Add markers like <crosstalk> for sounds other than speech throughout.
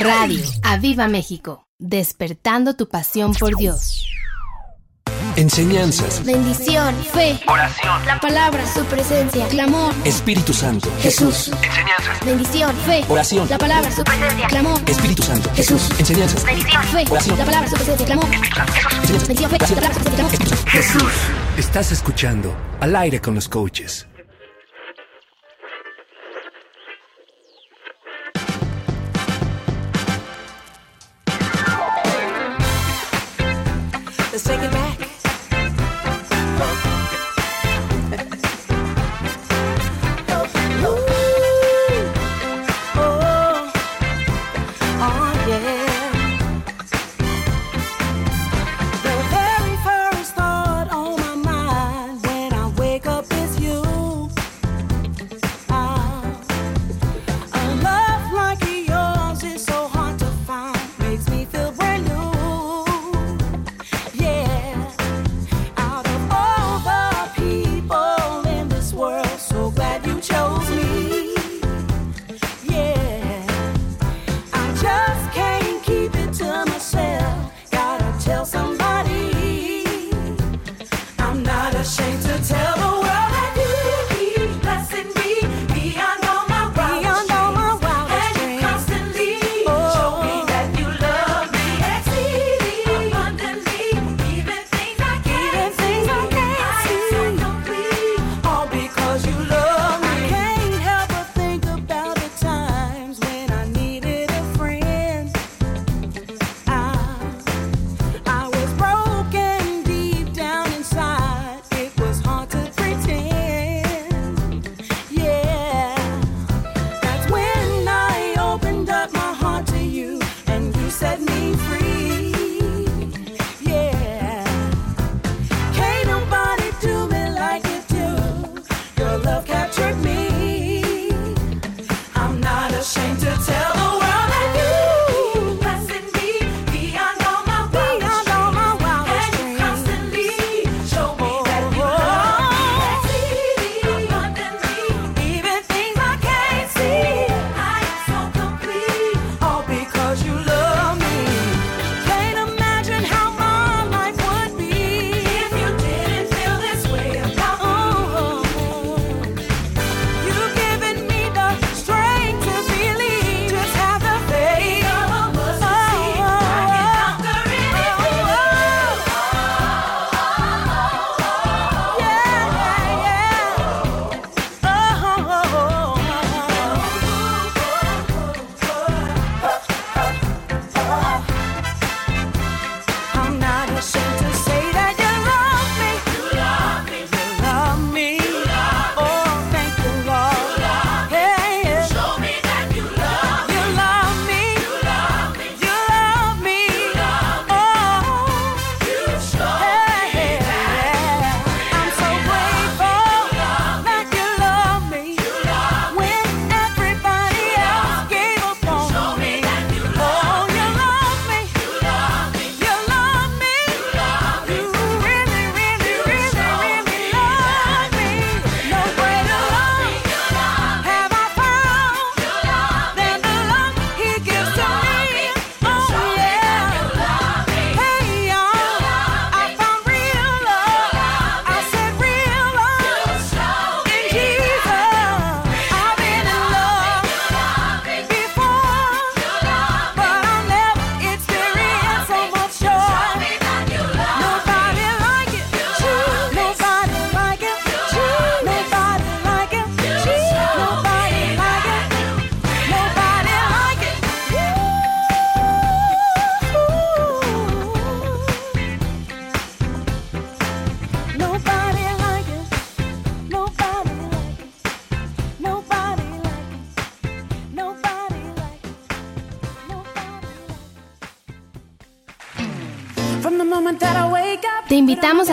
Radio Aviva México, despertando tu pasión por Dios. Enseñanzas. Bendición. Fe. Oración. La palabra. Su presencia. Clamor. Espíritu Santo. Jesús. Enseñanzas. Bendición. Fe. Oración. La palabra. Su presencia. Clamor. Espíritu Santo. Jesús. Enseñanzas. Bendición. Fe. Oración. La palabra. Su presencia. Clamor. Espíritu Santo. Jesús. Bendición. Fe. La palabra. Su presencia. Clamor. Jesús. Estás escuchando Al aire con los coaches.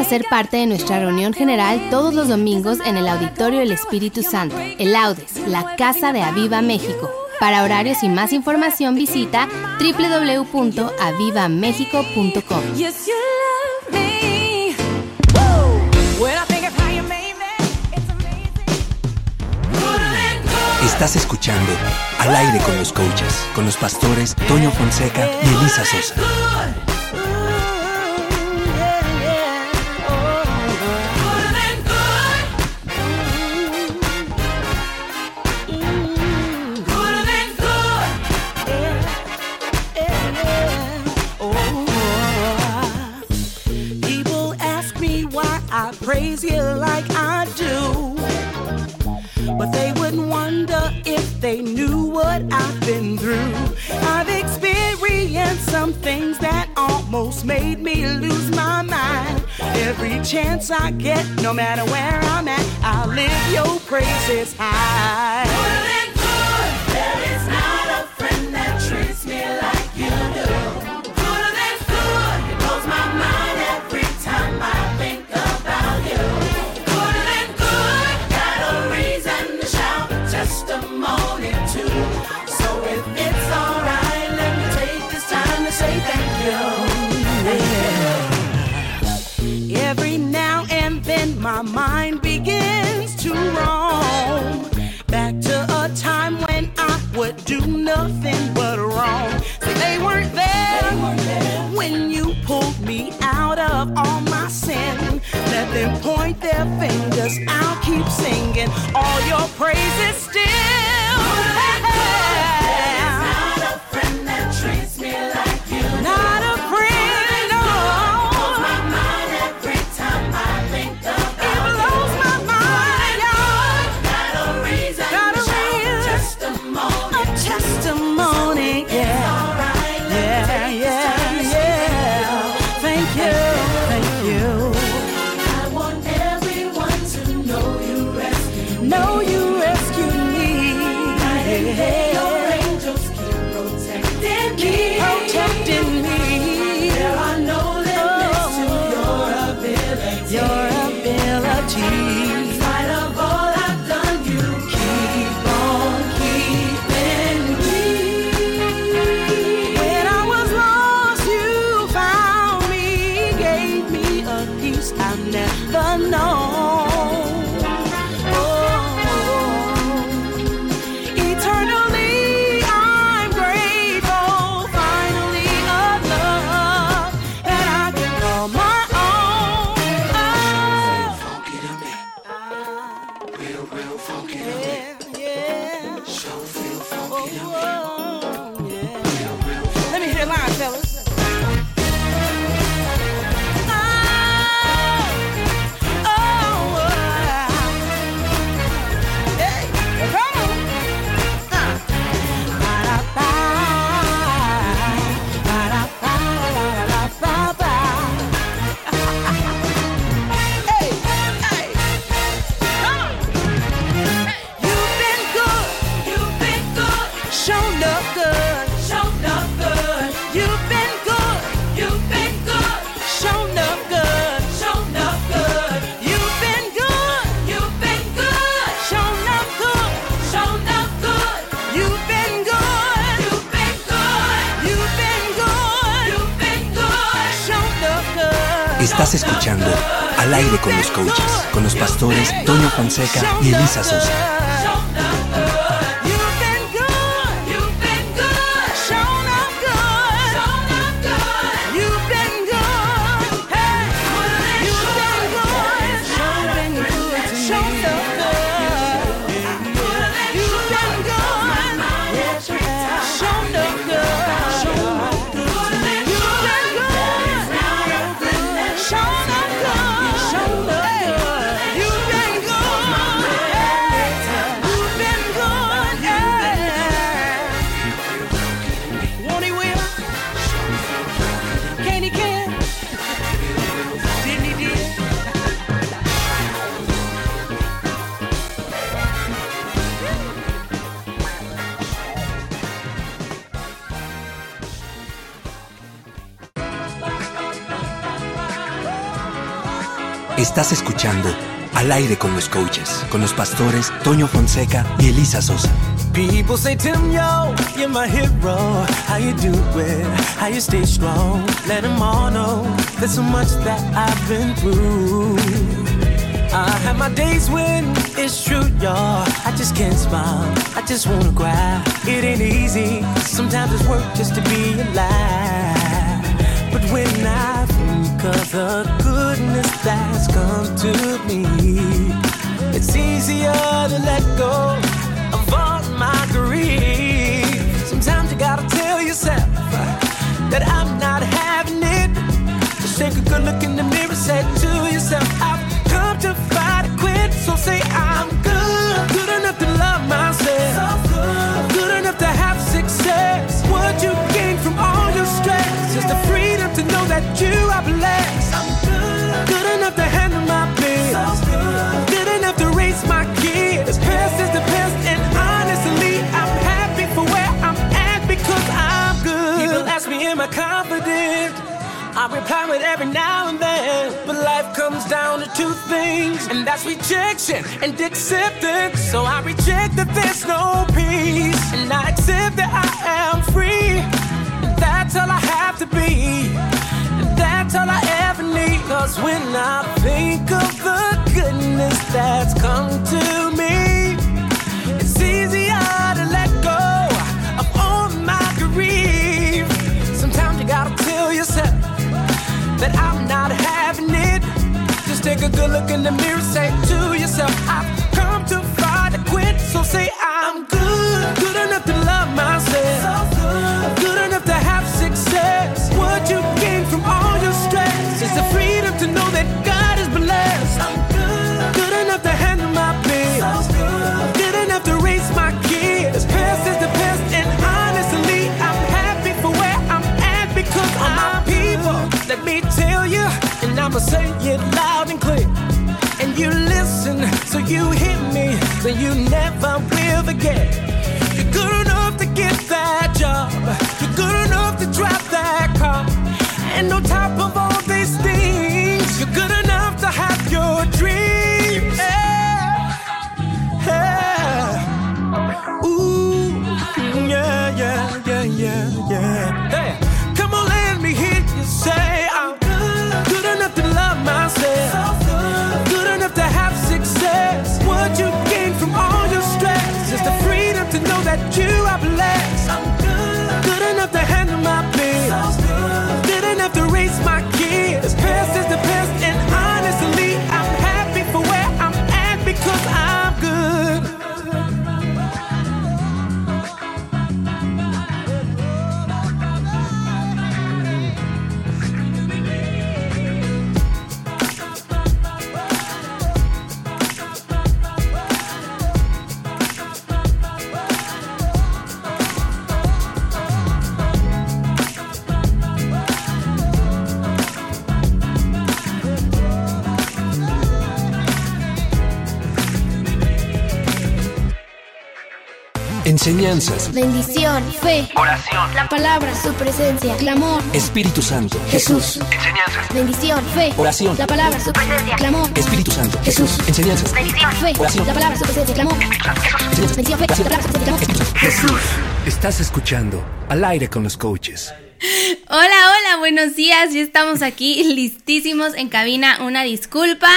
ser parte de nuestra reunión general todos los domingos en el Auditorio El Espíritu Santo, el Audes, la Casa de Aviva México. Para horarios y más información visita www.avivamexico.com. Estás escuchando Al aire con los coaches, con los pastores Toño Fonseca y Elisa Sosa. I praise you like I do. But they wouldn't wonder if they knew what I've been through. I've experienced some things that almost made me lose my mind. Every chance I get, no matter where I'm at, I'll live your praises high. their fingers. I'll keep singing all your praises still. Fonseca y Elisa Sosa. Estás escuchando Al aire con los coaches, con los pastores Toño Fonseca y Elisa Sosa. People say, Tim, yo, you're my hero. How you do it? How you stay strong? Let them all know there's so much that I've been through. I have my days when it's true, y'all. I just can't smile. I just wanna cry. It ain't easy. Sometimes it's work just to be alive. But when I think of the good goodness that's come to me, it's easier to let go of all my grief. Sometimes you gotta tell yourself that I'm not having it. Just take a good look in the mirror, say to yourself, I reply with every now and then, but life comes down to two things, and that's rejection and acceptance. So I reject that there's no peace, and I accept that I am free. And that's all I have to be, and that's all I ever need. Cause when I think of the goodness that's come to that I'm not having it. Just take a good look in the mirror, say to yourself, I've so you hit me, then you never will forget. Enseñanzas, Bendición, fe, Oración. la palabra, su presencia, clamor, Espíritu Santo, Jesús. Enseñanzas. Bendición, fe, Oración. la palabra, su presencia, clamor, Espíritu Santo, Jesús. Enseñanzas, Bendición, fe, Oración. la palabra, su presencia, clamor, Enseñanzas, bendición, fe, la palabra, su presencia, clamor. Jesús. Estás escuchando Al aire con los coaches. Hola, hola, buenos días. Ya estamos aquí listísimos en cabina. Una disculpa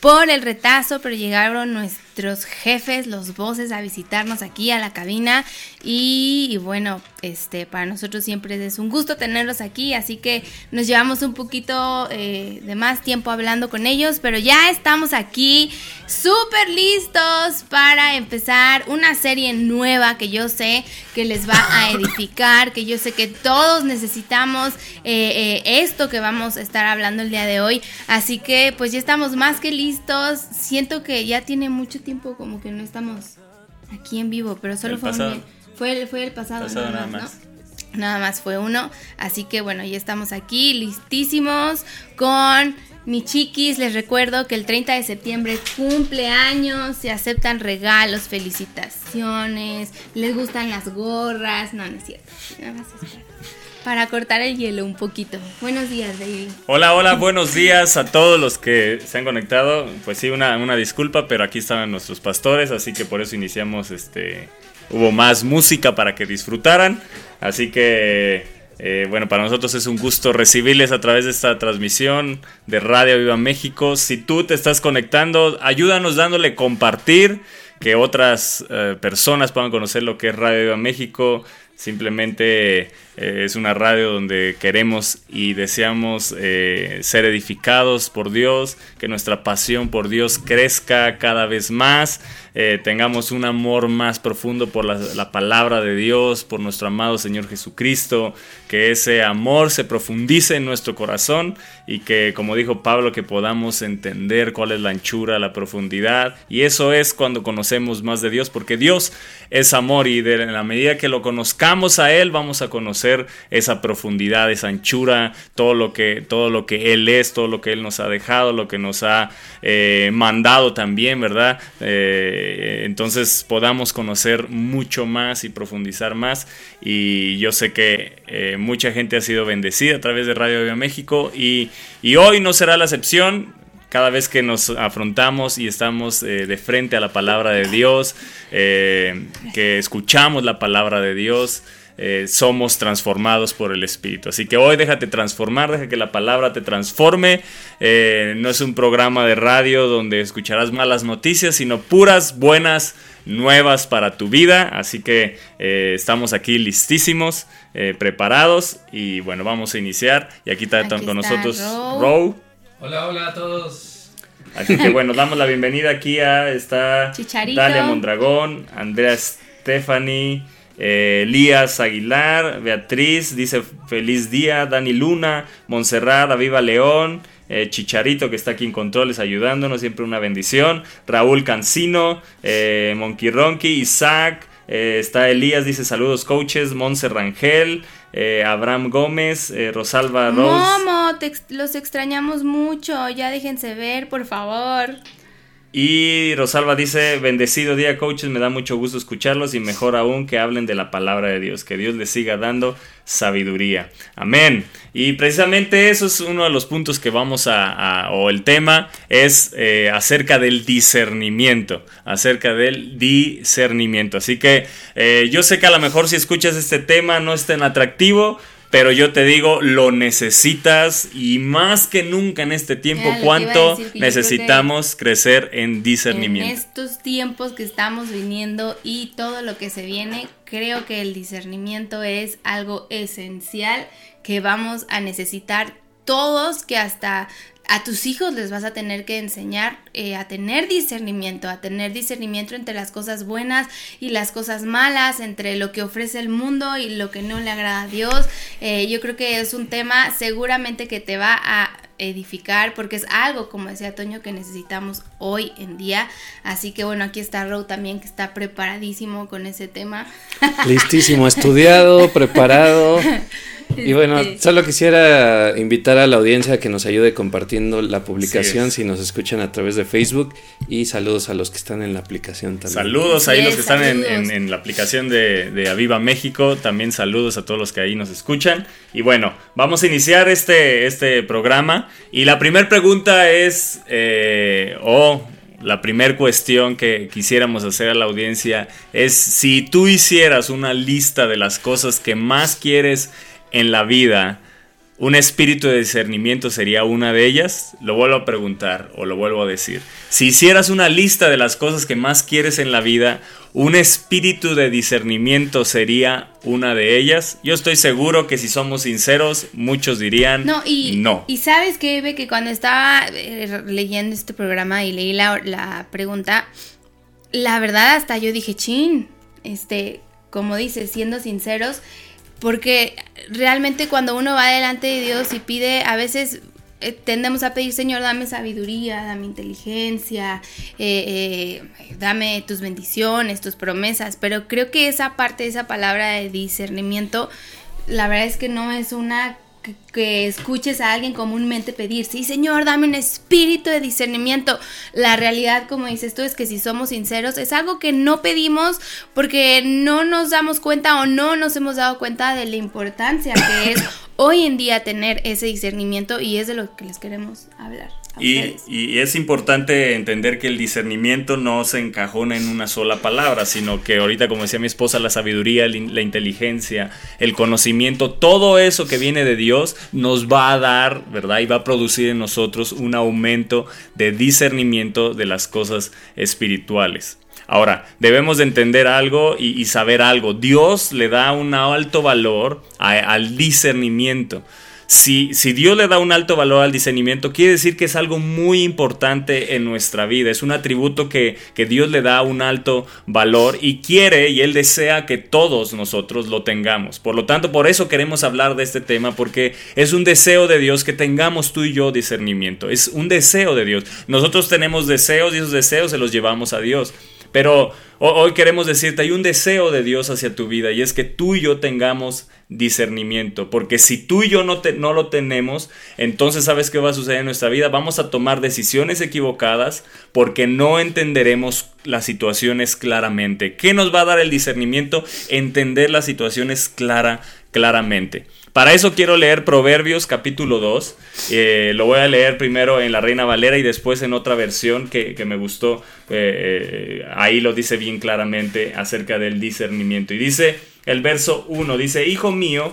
por el retraso, pero llegaron nuestros jefes, los voces, a visitarnos aquí a la cabina. Y, y bueno, este, para nosotros siempre es un gusto tenerlos aquí, así que nos llevamos un poquito eh, de más tiempo hablando con ellos, pero ya estamos aquí súper listos para empezar una serie nueva que yo sé que les va a <laughs> edificar, que yo sé que todos necesitamos eh, eh, esto que vamos a estar hablando el día de hoy. Así que pues ya estamos más que listos. Siento que ya tiene mucho tiempo como que no estamos aquí en vivo, pero solo El fue, un día- fue, el- fue el pasado, Pasado nada nada más, ¿no? Nada más fue uno. Así que bueno, ya estamos aquí listísimos con mi chiquis. Les recuerdo que el 30 de septiembre cumple años, se aceptan regalos, felicitaciones, les gustan las gorras. No, no es cierto. Nada más es para- cortar el hielo un poquito. Buenos días, David. Hola, hola, <laughs> buenos días a todos los que se han conectado. Pues sí, una, una disculpa, pero aquí estaban nuestros pastores, así que por eso iniciamos este. Hubo más música para que disfrutaran. Así que, eh, bueno, para nosotros es un gusto recibirles a través de esta transmisión de Radio Viva México. Si tú te estás conectando, ayúdanos dándole compartir. que otras eh, personas puedan conocer lo que es Radio Viva México. Simplemente eh, es una radio donde queremos y deseamos eh, ser edificados por Dios, que nuestra pasión por Dios crezca cada vez más, eh, tengamos un amor más profundo por la, la palabra de Dios, por nuestro amado Señor Jesucristo, que ese amor se profundice en nuestro corazón y que, como dijo Pablo, que podamos entender cuál es la anchura, la profundidad. Y eso es cuando conocemos más de Dios, porque Dios es amor y de la medida que lo conozcamos a Él, vamos a conocer esa profundidad, esa anchura, todo lo que, todo lo que Él es, todo lo que Él nos ha dejado, lo que nos ha eh, mandado también, ¿verdad? Eh, entonces podamos conocer mucho más y profundizar más. Y yo sé que eh, mucha gente ha sido bendecida a través de Radio Viva México y, y hoy no será la excepción. Cada vez que nos afrontamos y estamos eh, de frente a la palabra de Dios, eh, que escuchamos la palabra de Dios, eh, somos transformados por el Espíritu. Así que hoy déjate transformar, deja que la palabra te transforme. Eh, no es un programa de radio donde escucharás malas noticias, sino puras, buenas nuevas para tu vida. Así que eh, estamos aquí listísimos, eh, preparados y bueno, vamos a iniciar. Y aquí está Aquí con está nosotros Row. Hola, hola a todos. Así que bueno, damos la bienvenida aquí a esta Chicharito. Dalia Mondragón, Andrea Stephanie, eh, Elías Aguilar, Beatriz, dice feliz día, Dani Luna, Montserrat, Aviva León, eh, Chicharito que está aquí en controles ayudándonos, siempre una bendición, Raúl Cancino, eh, Monkey Ronky, Isaac, eh, está Elías, dice saludos coaches, Monse Rangel, Abraham Gómez, Rosalba Rose. Los extrañamos mucho. Ya déjense ver, por favor. Y Rosalba dice, bendecido día coaches, me da mucho gusto escucharlos y mejor aún que hablen de la palabra de Dios, que Dios les siga dando sabiduría. Amén. Y precisamente eso es uno de los puntos que vamos a, o el tema es eh, acerca del discernimiento, acerca del discernimiento. Así que eh, yo sé que a lo mejor si escuchas este tema no es tan atractivo. Pero yo te digo, lo necesitas y más que nunca en este tiempo, Era cuánto decir, necesitamos crecer en En discernimiento. estos tiempos que estamos viniendo y todo lo que se viene, creo que el discernimiento es algo esencial que vamos a necesitar todos, que hasta a tus hijos les vas a tener que enseñar eh, a tener discernimiento, a tener discernimiento entre las cosas buenas y las cosas malas, entre lo que ofrece el mundo y lo que no le agrada a Dios. Eh, yo creo que es un tema seguramente que te va a edificar porque es algo, como decía Toño, que necesitamos hoy en día. Así que bueno, aquí está Row también que está preparadísimo con ese tema. Listísimo, estudiado, preparado. <laughs> Y bueno, Este, solo quisiera invitar a la audiencia a que nos ayude compartiendo la publicación si nos escuchan a través de Facebook y saludos a los que están en la aplicación también. Saludos ahí los que están en- en la aplicación de, de Aviva México. También saludos a todos los que ahí nos escuchan. Y bueno, vamos a iniciar este, este programa. Y la primera pregunta es, eh, o la primera cuestión que quisiéramos hacer a la audiencia es si tú hicieras una lista de las cosas que más quieres en la vida, ¿Un espíritu de discernimiento sería una de ellas? Lo vuelvo a preguntar o lo vuelvo a decir. Si hicieras una lista de las cosas que más quieres en la vida, ¿un espíritu de discernimiento sería una de ellas? Yo estoy seguro que si somos sinceros, muchos dirían No, y, no. y sabes que, Eve, que cuando estaba eh, leyendo este programa y leí la, la pregunta, la verdad hasta yo dije, chin, este, como dices, siendo sinceros, porque realmente cuando uno va delante de Dios y pide, a veces eh, tendemos a pedir, Señor, dame sabiduría, dame inteligencia, eh, eh, dame tus bendiciones, tus promesas, pero creo que esa parte, esa palabra de discernimiento, la verdad es que no es una que, que escuches a alguien comúnmente pedir, sí Señor, dame un espíritu de discernimiento. La realidad, como dices tú, es que si somos sinceros, es algo que no pedimos porque no nos damos cuenta o no nos hemos dado cuenta de la importancia que es <coughs> hoy en día tener ese discernimiento y es de lo que les queremos hablar. Y, y es importante entender que el discernimiento no se encajona en una sola palabra, sino que ahorita, como decía mi esposa, la sabiduría, la in- la inteligencia, el conocimiento, todo eso que viene de Dios nos va a dar, ¿verdad? Y va a producir en nosotros un aumento de discernimiento de las cosas espirituales. Ahora, debemos de entender algo y, y saber algo. Dios le da un alto valor a- al discernimiento. Si, Dios le da un alto valor al discernimiento, quiere decir que es algo muy importante en nuestra vida. Es un atributo que, que Dios le da un alto valor y quiere y Él desea que todos nosotros lo tengamos. Por lo tanto, por eso queremos hablar de este tema, porque es un deseo de Dios que tengamos tú y yo discernimiento. Es un deseo de Dios. Nosotros tenemos deseos y esos deseos se los llevamos a Dios. Pero ho- hoy queremos decirte, hay un deseo de Dios hacia tu vida y es que tú y yo tengamos discernimiento. Porque si tú y yo no, te- no lo tenemos, entonces sabes qué va a suceder en nuestra vida. Vamos a tomar decisiones equivocadas porque no entenderemos las situaciones claramente. ¿Qué nos va a dar el discernimiento? Entender las situaciones clara, claramente. Para eso quiero leer Proverbios capítulo 2. Eh, lo voy a leer primero en la Reina Valera y después en otra versión que, que me gustó. Eh, eh, ahí lo dice bien claramente acerca del discernimiento. Y dice el verso 1, dice, Hijo mío,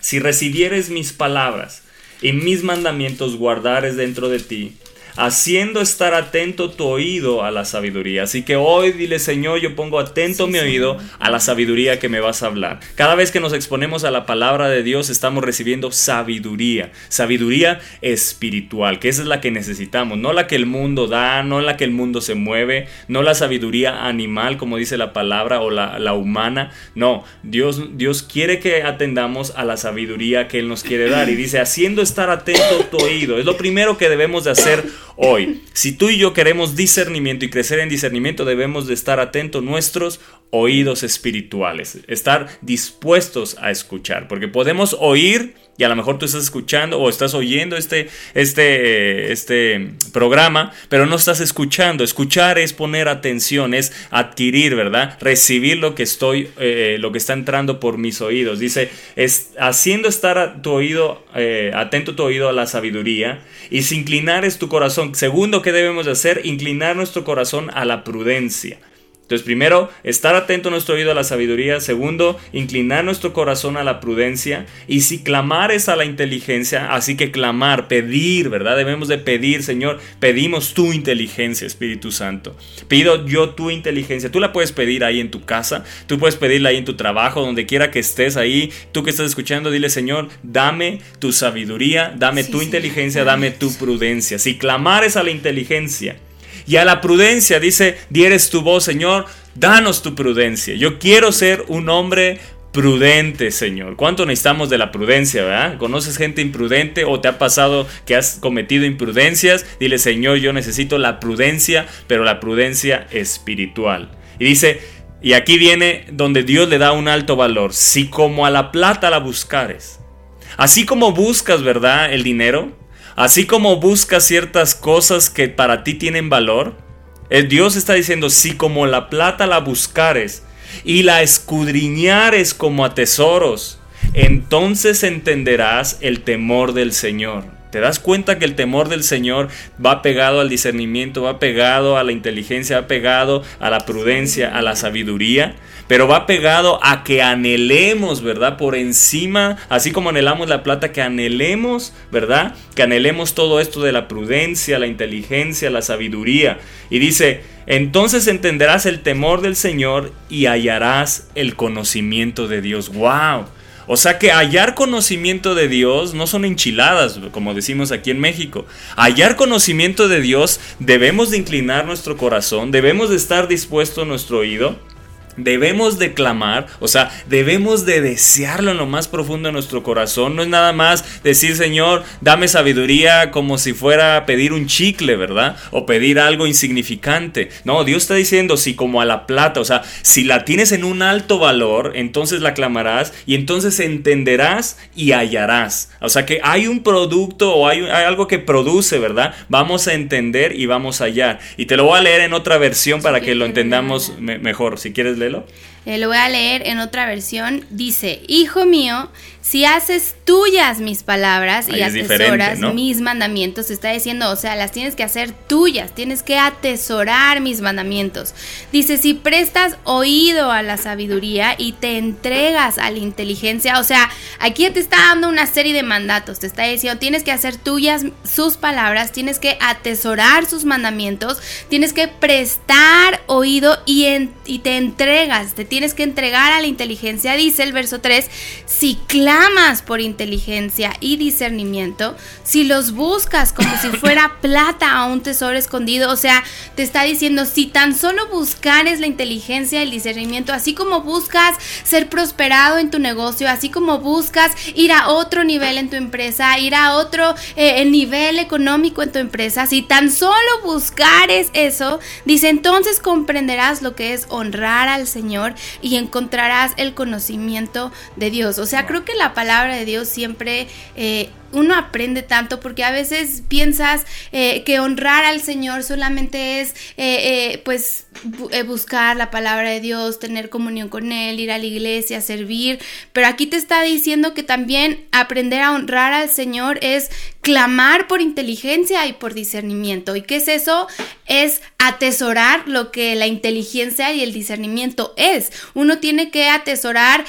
si recibieres mis palabras y mis mandamientos guardares dentro de ti, haciendo estar atento tu oído a la sabiduría. Así que hoy dile, Señor, yo pongo atento mi oído a la sabiduría que me vas a hablar. Cada vez que nos exponemos a la palabra de Dios, estamos recibiendo sabiduría, sabiduría espiritual, que esa es la que necesitamos, no la que el mundo da, no la que el mundo se mueve, no la sabiduría animal, como dice la palabra, o la, la humana. No, Dios, Dios quiere que atendamos a la sabiduría que Él nos quiere dar. Y dice, haciendo estar atento tu oído. Es lo primero que debemos de hacer hoy. Si tú y yo queremos discernimiento y crecer en discernimiento, debemos de estar atentos nuestros oídos espirituales, estar dispuestos a escuchar, porque podemos oír y a lo mejor tú estás escuchando o estás oyendo este, este, este programa, pero no estás escuchando. Escuchar es poner atención, es adquirir, ¿verdad? Recibir lo que estoy, eh, lo que está entrando por mis oídos. Dice, es haciendo estar a tu oído, eh, atento tu oído a la sabiduría y si inclinares tu corazón. Segundo, ¿qué debemos de hacer? Inclinar nuestro corazón a la prudencia. Entonces, primero, estar atento nuestro oído a la sabiduría. Segundo, inclinar nuestro corazón a la prudencia. Y si clamar es a la inteligencia, así que clamar, pedir, ¿verdad? Debemos de pedir, Señor, pedimos tu inteligencia, Espíritu Santo. Pido yo tu inteligencia. Tú la puedes pedir ahí en tu casa, tú puedes pedirla ahí en tu trabajo, donde quiera que estés ahí. Tú que estás escuchando, dile, Señor, dame tu sabiduría, dame tu inteligencia, dame tu prudencia. Si clamar es a la inteligencia, y a la prudencia dice, dieres tu voz, Señor, danos tu prudencia. Yo quiero ser un hombre prudente, Señor. ¿Cuánto necesitamos de la prudencia, verdad? ¿Conoces gente imprudente o te ha pasado que has cometido imprudencias? Dile, Señor, yo necesito la prudencia, pero la prudencia espiritual. Y dice, y aquí viene donde Dios le da un alto valor. Si como a la plata la buscares, así como buscas, ¿verdad? El dinero, Así como buscas ciertas cosas que para ti tienen valor, el Dios está diciendo, si como la plata la buscares y la escudriñares como a tesoros, entonces entenderás el temor del Señor. ¿Te das cuenta que el temor del Señor va pegado al discernimiento, va pegado a la inteligencia, va pegado a la prudencia, a la sabiduría? Pero va pegado a que anhelemos, ¿verdad? Por encima, así como anhelamos la plata, que anhelemos, ¿verdad? Que anhelemos todo esto de la prudencia, la inteligencia, la sabiduría. Y dice, entonces entenderás el temor del Señor y hallarás el conocimiento de Dios. ¡Wow! O sea que hallar conocimiento de Dios no son enchiladas, como decimos aquí en México. Hallar conocimiento de Dios debemos de inclinar nuestro corazón, debemos de estar dispuesto nuestro oído, debemos de clamar, o sea, debemos de desearlo en lo más profundo de nuestro corazón. No es nada más decir, Señor, dame sabiduría como si fuera a pedir un chicle, ¿verdad? O pedir algo insignificante. No, Dios está diciendo, si como a la plata, o sea, si la tienes en un alto valor, entonces la clamarás y entonces entenderás y hallarás. O sea, que hay un producto o hay, hay algo que produce, ¿verdad? Vamos a entender y vamos a hallar. Y te lo voy a leer en otra versión para que lo entendamos me- mejor. Si quieres eh, lo voy a leer en otra versión, dice, Hijo mío, si haces tuyas mis palabras y Ahí atesoras ¿no? mis mandamientos, te está diciendo, o sea, las tienes que hacer tuyas, tienes que atesorar mis mandamientos. Dice, si prestas oído a la sabiduría y te entregas a la inteligencia, o sea, aquí te está dando una serie de mandatos, te está diciendo, tienes que hacer tuyas sus palabras, tienes que atesorar sus mandamientos, tienes que prestar oído y, en- y te entregas, te tienes que entregar a la inteligencia, dice el verso 3, si clamas por inteligencia y discernimiento, si los buscas como si fuera <laughs> plata a un tesoro escondido, o sea, te está diciendo, si tan solo buscares la inteligencia y el discernimiento, así como buscas ser prosperado en tu negocio, así como buscas ir a otro nivel en tu empresa, ir a otro eh, nivel económico en tu empresa, si tan solo buscares eso, dice, entonces comprenderás lo que es honrar al Señor y encontrarás el conocimiento de Dios. O sea, creo que la palabra de Dios siempre... eh, uno aprende tanto porque a veces piensas eh, que honrar al Señor solamente es eh, eh, pues bu- buscar la palabra de Dios, tener comunión con Él, ir a la iglesia, servir, pero aquí te está diciendo que también aprender a honrar al Señor es clamar por inteligencia y por discernimiento. ¿Y qué es eso? Es atesorar lo que la inteligencia y el discernimiento es. Uno tiene que atesorar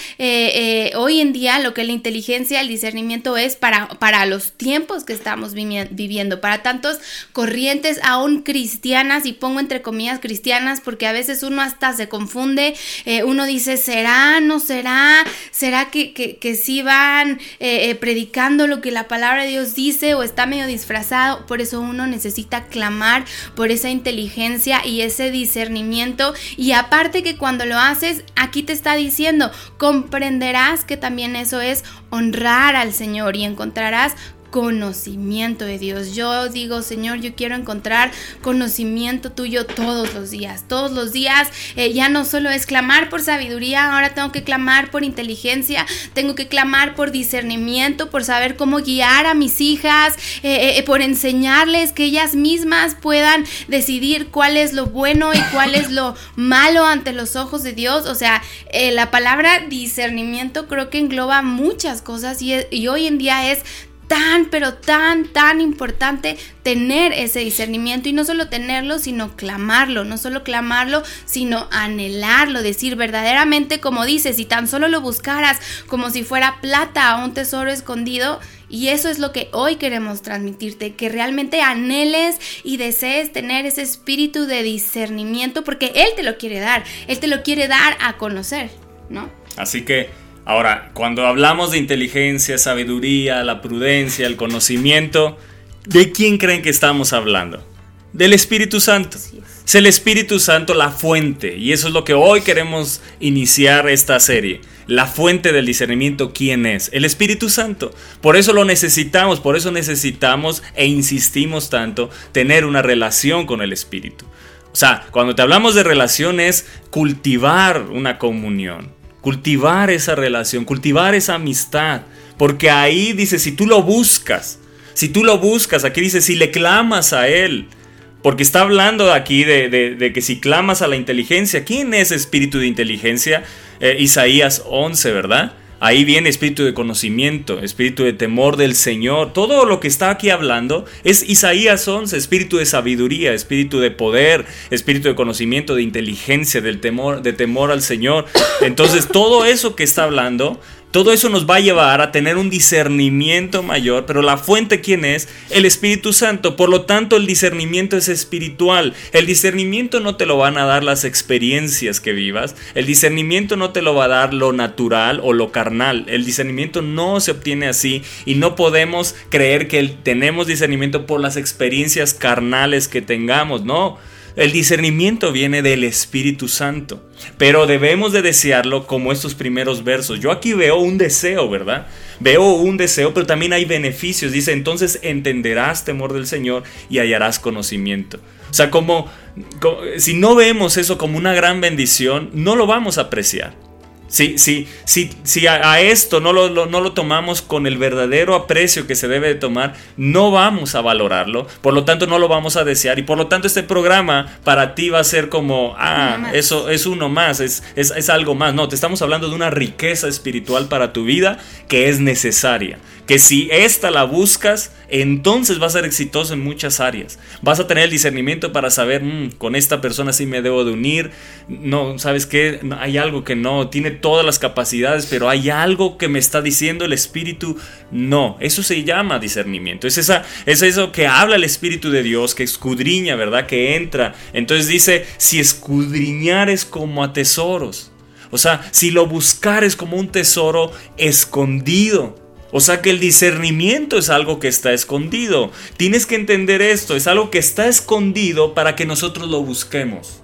hoy en día lo que la inteligencia y el discernimiento es para, para los tiempos que estamos viviendo, para tantos corrientes aún cristianas, y pongo entre comillas cristianas porque a veces uno hasta se confunde, eh, uno dice, ¿será? ¿No será? ¿Será que, que, que sí van eh, eh, predicando lo que la palabra de Dios dice o está medio disfrazado? Por eso uno necesita clamar por esa inteligencia y ese discernimiento. Y aparte que cuando lo haces, aquí te está diciendo, comprenderás que también eso es honrar al Señor y encontrarás conocimiento de Dios. Yo digo, Señor, yo quiero encontrar conocimiento tuyo todos los días. Todos los días eh, ya no solo es clamar por sabiduría, ahora tengo que clamar por inteligencia, tengo que clamar por discernimiento, por saber cómo guiar a mis hijas, eh, eh, por enseñarles que ellas mismas puedan decidir cuál es lo bueno y cuál es lo malo ante los ojos de Dios. O sea, la palabra discernimiento creo que engloba muchas cosas y, y hoy en día es tan, pero tan, tan importante tener ese discernimiento y no solo tenerlo, sino clamarlo, no solo clamarlo, sino anhelarlo, decir verdaderamente como dice, si tan solo lo buscaras como si fuera plata a un tesoro escondido, y eso es lo que hoy queremos transmitirte, que realmente anheles y desees tener ese espíritu de discernimiento, porque Él te lo quiere dar, Él te lo quiere dar a conocer, ¿no? Así que, ahora, cuando hablamos de inteligencia, sabiduría, la prudencia, el conocimiento, ¿de quién creen que estamos hablando? Del Espíritu Santo. Es el Espíritu Santo la fuente, y eso es lo que hoy queremos iniciar esta serie. La fuente del discernimiento, ¿quién es? El Espíritu Santo. Por eso lo necesitamos, por eso necesitamos e insistimos tanto tener una relación con el Espíritu. O sea, cuando te hablamos de relación es cultivar una comunión, cultivar esa relación, cultivar esa amistad. Porque ahí dice, si tú lo buscas, si tú lo buscas, aquí dice, si le clamas a Él. Porque está hablando aquí de, que si clamas a la inteligencia, ¿quién es espíritu de inteligencia? Eh, Isaías 11, ¿verdad? Ahí viene espíritu de conocimiento, espíritu de temor del Señor. Todo lo que está aquí hablando es Isaías 11, espíritu de sabiduría, espíritu de poder, espíritu de conocimiento, de inteligencia, del temor, de temor al Señor. Entonces, todo eso que está hablando, todo eso nos va a llevar a tener un discernimiento mayor, pero la fuente quién es? El Espíritu Santo. Por lo tanto, el discernimiento es espiritual. El discernimiento no te lo van a dar las experiencias que vivas. El discernimiento no te lo va a dar lo natural o lo carnal. El discernimiento no se obtiene así y no podemos creer que tenemos discernimiento por las experiencias carnales que tengamos, no. El discernimiento viene del Espíritu Santo, pero debemos de desearlo como estos primeros versos. Yo aquí veo un deseo, ¿verdad? Veo un deseo, pero también hay beneficios. Dice, entonces entenderás temor del Señor y hallarás conocimiento. O sea, como, si no vemos eso como una gran bendición, no lo vamos a apreciar. Si, si, si, si a, a esto no lo, lo- no lo tomamos con el verdadero aprecio que se debe de tomar, no vamos a valorarlo, por lo tanto no lo vamos a desear y por lo tanto este programa para ti va a ser como, ah, eso es uno más, es, es, es algo más. No, te estamos hablando de una riqueza espiritual para tu vida que es necesaria. Que si esta la buscas, entonces vas a ser exitoso en muchas áreas. Vas a tener el discernimiento para saber, "Mm, con esta persona sí me debo de unir. No, ¿sabes qué? Hay algo que no, tiene todas las capacidades, pero hay algo que me está diciendo el Espíritu. No, eso se llama discernimiento. Es, esa, es eso que habla el Espíritu de Dios, que escudriña, ¿verdad? Que entra. Entonces dice, si escudriñares como a tesoros. O sea, si lo buscares como un tesoro escondido. O sea que el discernimiento es algo que está escondido. Tienes que entender esto, es algo que está escondido para que nosotros lo busquemos.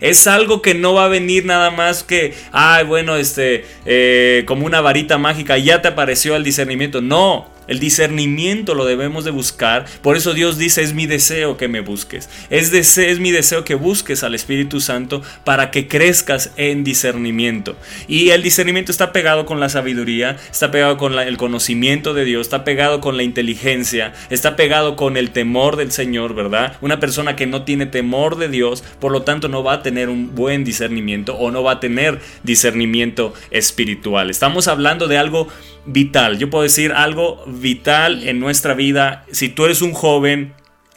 Es algo que no va a venir nada más que, ay, bueno, este, eh, como una varita mágica, ya te apareció el discernimiento. No, el discernimiento lo debemos de buscar. Por eso Dios dice, es mi deseo que me busques. Es, dese- es mi deseo que busques al Espíritu Santo para que crezcas en discernimiento. Y el discernimiento está pegado con la sabiduría, está pegado con el conocimiento de Dios, está pegado con la inteligencia, está pegado con el temor del Señor, ¿verdad? Una persona que no tiene temor de Dios, por lo tanto no va a tener un buen discernimiento o no va a tener discernimiento espiritual. Estamos hablando de algo vital. Yo puedo decir algo vital en nuestra vida. Si tú eres un joven,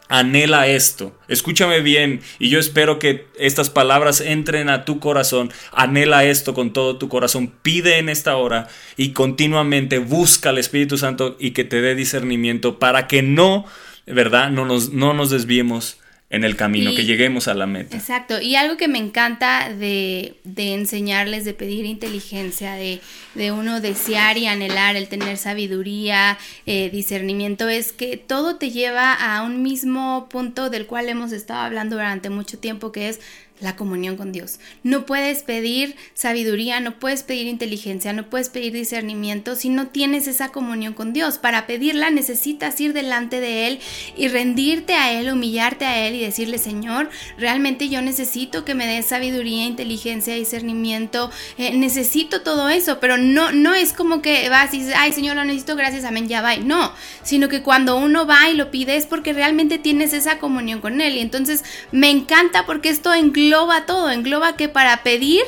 anhela esto. Escúchame bien y yo espero que estas palabras entren a tu corazón. Anhela esto con todo tu corazón. Pide en esta hora y continuamente busca al Espíritu Santo y que te dé discernimiento para que no, ¿verdad? No nos, no nos desviemos en el camino, Y- que lleguemos a la meta. Exacto, y algo que me encanta de, de enseñarles, de pedir inteligencia, de, de uno desear y anhelar el tener sabiduría, eh, discernimiento, es que todo te lleva a un mismo punto del cual hemos estado hablando durante mucho tiempo, que es la comunión con Dios. No puedes pedir sabiduría, no puedes pedir inteligencia, no puedes pedir discernimiento si no tienes esa comunión con Dios. Para pedirla necesitas ir delante de Él y rendirte a Él, humillarte a Él y decirle, Señor, realmente yo necesito que me des sabiduría, inteligencia, discernimiento, eh, necesito todo eso, pero no, no es como que vas y dices, ay Señor, lo necesito, gracias, amén, ya va. No, sino que cuando uno va y lo pide es porque realmente tienes esa comunión con Él. Y entonces me encanta porque esto engloba todo, engloba que para pedir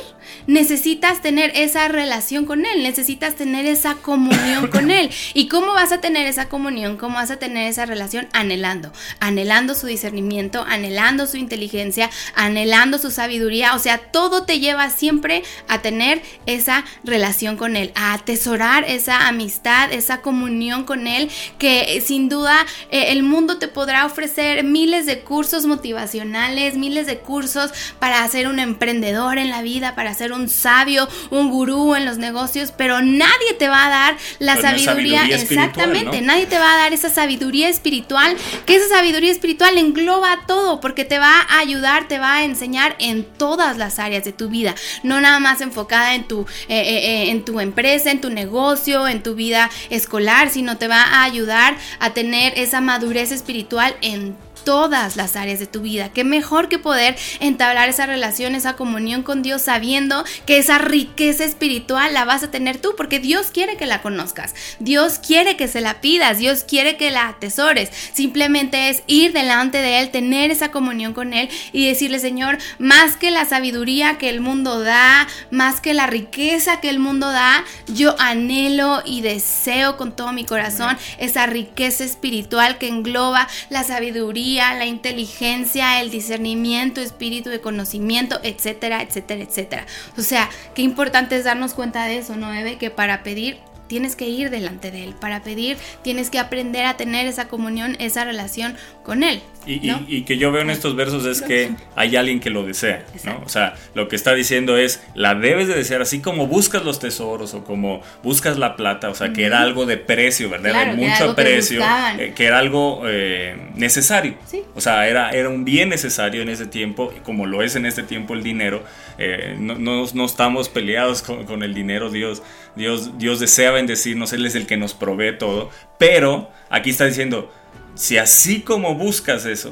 necesitas tener esa relación con Él, necesitas tener esa comunión con Él. ¿Y cómo vas a tener esa comunión? ¿Cómo vas a tener esa relación? Anhelando, anhelando su discernimiento, anhelando su inteligencia, anhelando su sabiduría. O sea, todo te lleva siempre a tener esa relación con Él, a atesorar esa amistad, esa comunión con Él, que sin duda eh, el mundo te podrá ofrecer miles de cursos motivacionales, miles de cursos para ser un emprendedor en la vida, para ser un sabio, un gurú en los negocios, pero nadie te va a dar la Pero no es sabiduría, exactamente, ¿no? nadie te va a dar esa sabiduría espiritual, que esa sabiduría espiritual engloba todo, porque te va a ayudar, te va a enseñar en todas las áreas de tu vida, no nada más enfocada en tu, eh, eh, eh, en tu empresa, en tu negocio, en tu vida escolar, sino te va a ayudar a tener esa madurez espiritual en todas las áreas de tu vida. Qué mejor que poder entablar esa relación, esa comunión con Dios, sabiendo que esa riqueza espiritual la vas a tener tú, porque Dios quiere que la conozcas. Dios quiere que se la pidas, Dios quiere que la atesores. Simplemente es ir delante de Él, tener esa comunión con Él y decirle, Señor, más que la sabiduría que el mundo da, más que la riqueza que el mundo da, yo anhelo y deseo con todo mi corazón esa riqueza espiritual que engloba la sabiduría, la inteligencia, el discernimiento, espíritu de conocimiento, etcétera, etcétera, etcétera. O sea, qué importante es darnos cuenta de eso, ¿no, Eve? Que para pedir tienes que ir delante de Él. Para pedir tienes que aprender a tener esa comunión, esa relación con Él. Y, y- ¿no? y que yo veo en estos versos es que hay alguien que lo desea, ¿no? O sea, lo que está diciendo es, la debes de desear, así como buscas los tesoros o como buscas la plata, o sea, que era algo de precio, ¿verdad? Claro, de mucho que precio, eh, que era algo eh, necesario. Sí. O sea, era, era un bien necesario en ese tiempo, como lo es en este tiempo el dinero. eh, no, no- no estamos peleados con, con el dinero, Dios, Dios, Dios desea bendecirnos, Él es el que nos provee todo, pero aquí está diciendo, si así como buscas eso,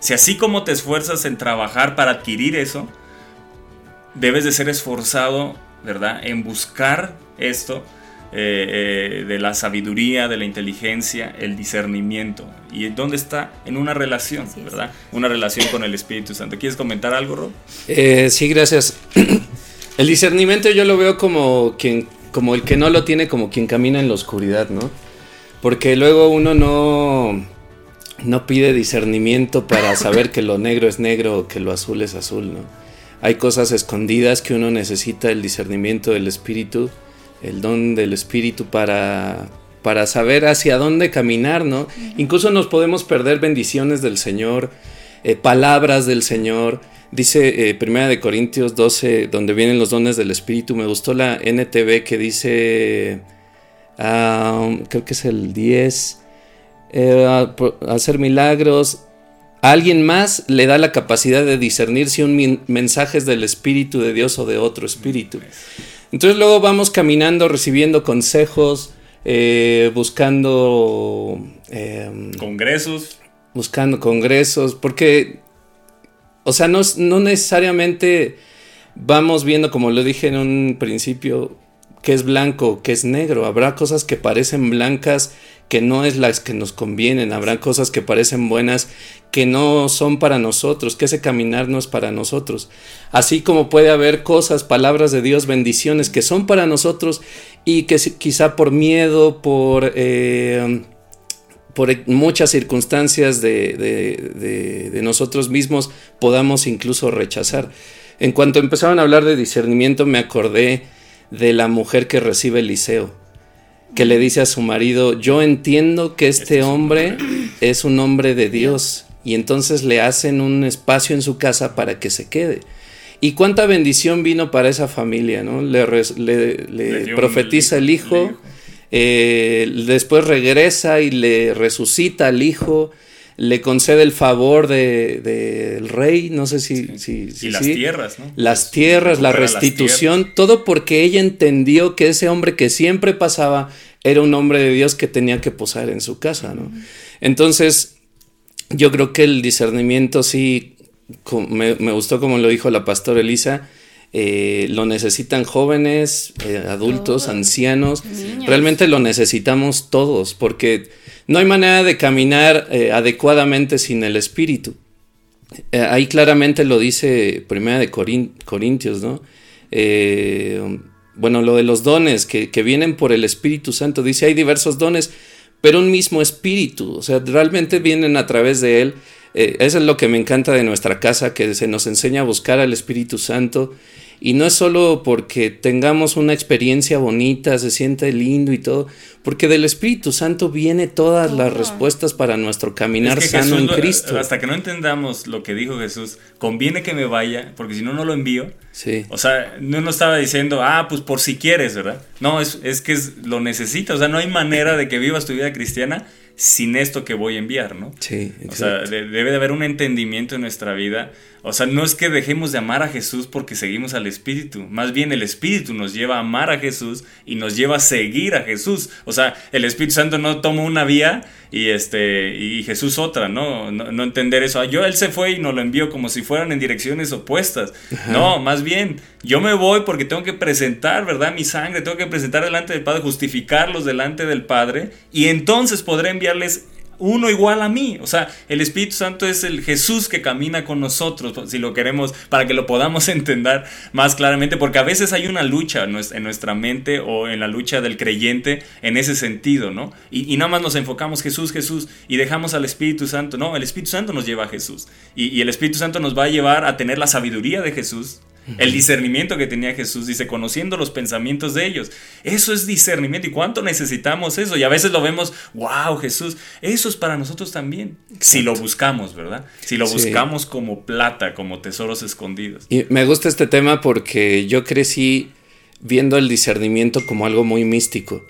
si así como te esfuerzas en trabajar para adquirir eso, debes de ser esforzado ¿verdad? En buscar esto eh, eh, de la sabiduría, de la inteligencia, el discernimiento. ¿Y dónde está? En una relación. ¿verdad? Una relación con el Espíritu Santo. ¿Quieres comentar algo, Rob? Eh, sí, gracias. <clears throat> El discernimiento yo lo veo como quien, como el que no lo tiene, como quien camina en la oscuridad, ¿no? Porque luego uno no, no pide discernimiento para saber que lo negro es negro o que lo azul es azul, ¿no? Hay cosas escondidas que uno necesita el discernimiento del espíritu, el don del espíritu para, para saber hacia dónde caminar, ¿no? Incluso nos podemos perder bendiciones del Señor, eh, palabras del Señor. Dice eh, Primera de Corintios 12, donde vienen los dones del Espíritu. Me gustó la NTV que dice, ah, creo que es el 10, eh, a- por- hacer milagros. A alguien más le da la capacidad de discernir si un mensaje es del Espíritu de Dios o de otro Espíritu. Entonces luego vamos caminando, recibiendo consejos, eh, buscando... em, Congresos. buscando congresos, porque, o sea, no, no necesariamente vamos viendo, como lo dije en un principio, que es blanco, que es negro. Habrá cosas que parecen blancas que no es las que nos convienen. Habrá cosas que parecen buenas que no son para nosotros, que ese caminar no es para nosotros. Así como puede haber cosas, palabras de Dios, bendiciones que son para nosotros y que quizá por miedo, por... eh, por muchas circunstancias de, de- de- de nosotros mismos podamos incluso rechazar. En cuanto empezaron a hablar de discernimiento, me acordé de la mujer que recibe Eliseo, que le dice a su marido, yo entiendo que este, Este hombre es un hombre de Dios, y entonces le hacen un espacio en su casa para que se quede. Y cuánta bendición vino para esa familia, ¿no? Le, profetiza el hijo. Eh, después regresa y le resucita al hijo, le concede el favor del de, del rey, no sé si... si- si- y las sí. tierras, ¿no? Las tierras, la restitución, todo porque ella entendió que ese hombre que siempre pasaba era un hombre de Dios que tenía que posar en su casa, ¿no? Entonces, yo creo que el discernimiento sí, me, me gustó como lo dijo la pastora Elisa, eh, lo necesitan jóvenes, eh, adultos, Todos. ancianos, Niños. realmente lo necesitamos todos, porque no hay manera de caminar eh, adecuadamente sin el espíritu. Ahí claramente lo dice Primera de Corin- Corintios, ¿no? Bueno, lo de los dones que, que vienen por el Espíritu Santo, dice hay diversos dones, pero un mismo espíritu, o sea, realmente vienen a través de él. Eh, eso es lo que me encanta de nuestra casa, que se nos enseña a buscar al Espíritu Santo. Y no es solo porque tengamos una experiencia bonita, se siente lindo y todo, porque del Espíritu Santo viene todas las respuestas para nuestro caminar Es que sano Jesús en lo- Cristo. Hasta que no entendamos lo que dijo Jesús, conviene que me vaya, porque si no, no lo envío. Sí. O sea, no nos estaba diciendo, ah, pues por si quieres, ¿verdad? No, es, es que es- lo necesitas. O sea, no hay manera de que vivas tu vida cristiana sin esto que voy a enviar, ¿no? Sí, O sea, exacto. de- debe de haber un entendimiento en nuestra vida. O sea, no es que dejemos de amar a Jesús porque seguimos al Espíritu. Más bien el Espíritu nos lleva a amar a Jesús y nos lleva a seguir a Jesús. O sea, el Espíritu Santo no toma una vía y este y Jesús otra, ¿no? No, no entender eso. Ah, yo él se fue y nos lo envió como si fueran en direcciones opuestas. No, más bien, yo me voy porque tengo que presentar, ¿verdad? Mi sangre, tengo que presentar delante del Padre, justificarlos delante del Padre y entonces podré enviarles uno igual a mí. O sea, el Espíritu Santo es el Jesús que camina con nosotros, si lo queremos, para que lo podamos <laughs> entender más claramente, porque a veces hay una lucha en nues- en nuestra mente o en la lucha del creyente en ese sentido, ¿no? Y, nada más nos enfocamos Jesús, Jesús, y dejamos al Espíritu Santo. No, el Espíritu Santo nos lleva a Jesús. Y el Espíritu Santo nos va a llevar a tener la sabiduría de Jesús. El discernimiento que tenía Jesús, dice, conociendo los pensamientos de ellos. Eso es discernimiento. ¿Y cuánto necesitamos eso? Y a veces lo vemos, wow, Jesús, eso es para nosotros también. Si lo buscamos, ¿verdad? Si lo Sí. buscamos como plata, como tesoros escondidos. Y me gusta este tema porque yo crecí viendo el discernimiento como algo muy místico.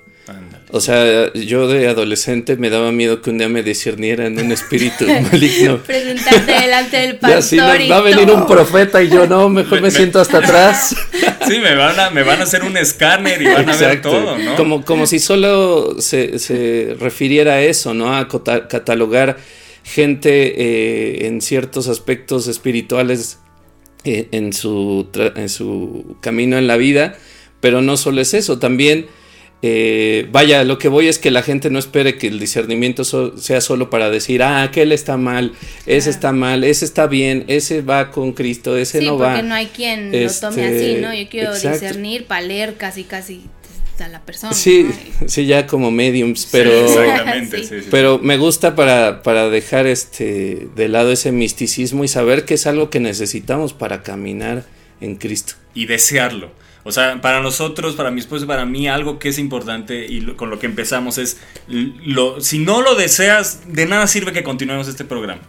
O sea, yo de adolescente me daba miedo que un día me discernieran un espíritu <laughs> maligno. Presentarte delante del Y pastor. así va a venir un profeta y yo no, mejor <laughs> Me- me me- siento hasta atrás. <laughs> Sí, me van a, me van a hacer un escáner y van a ver todo, ¿no? Como, como si solo se, se refiriera a eso, ¿no? A catalogar gente eh, en ciertos aspectos espirituales eh, en, su en su camino en la vida, Pero no solo es eso, también, eh, vaya, lo que voy es que la gente no espere que el discernimiento so- sea solo para decir, ah, aquel está mal, ese está mal, ese está bien, ese va con Cristo, ese Sí, no porque va. no hay quien Este, lo tome así, ¿no? Yo quiero exacto. discernir para leer casi, casi a la persona. Sí, ¿no? sí, ya como mediums, pero... <laughs> Sí. sí, sí, sí. Pero me gusta para, para dejar este de lado ese misticismo y saber que es algo que necesitamos para caminar en Cristo. y desearlo. O sea, para nosotros, para mi esposo para mí, algo que es importante y lo- con lo que empezamos es, lo, si no lo deseas, de nada sirve que continuemos este programa.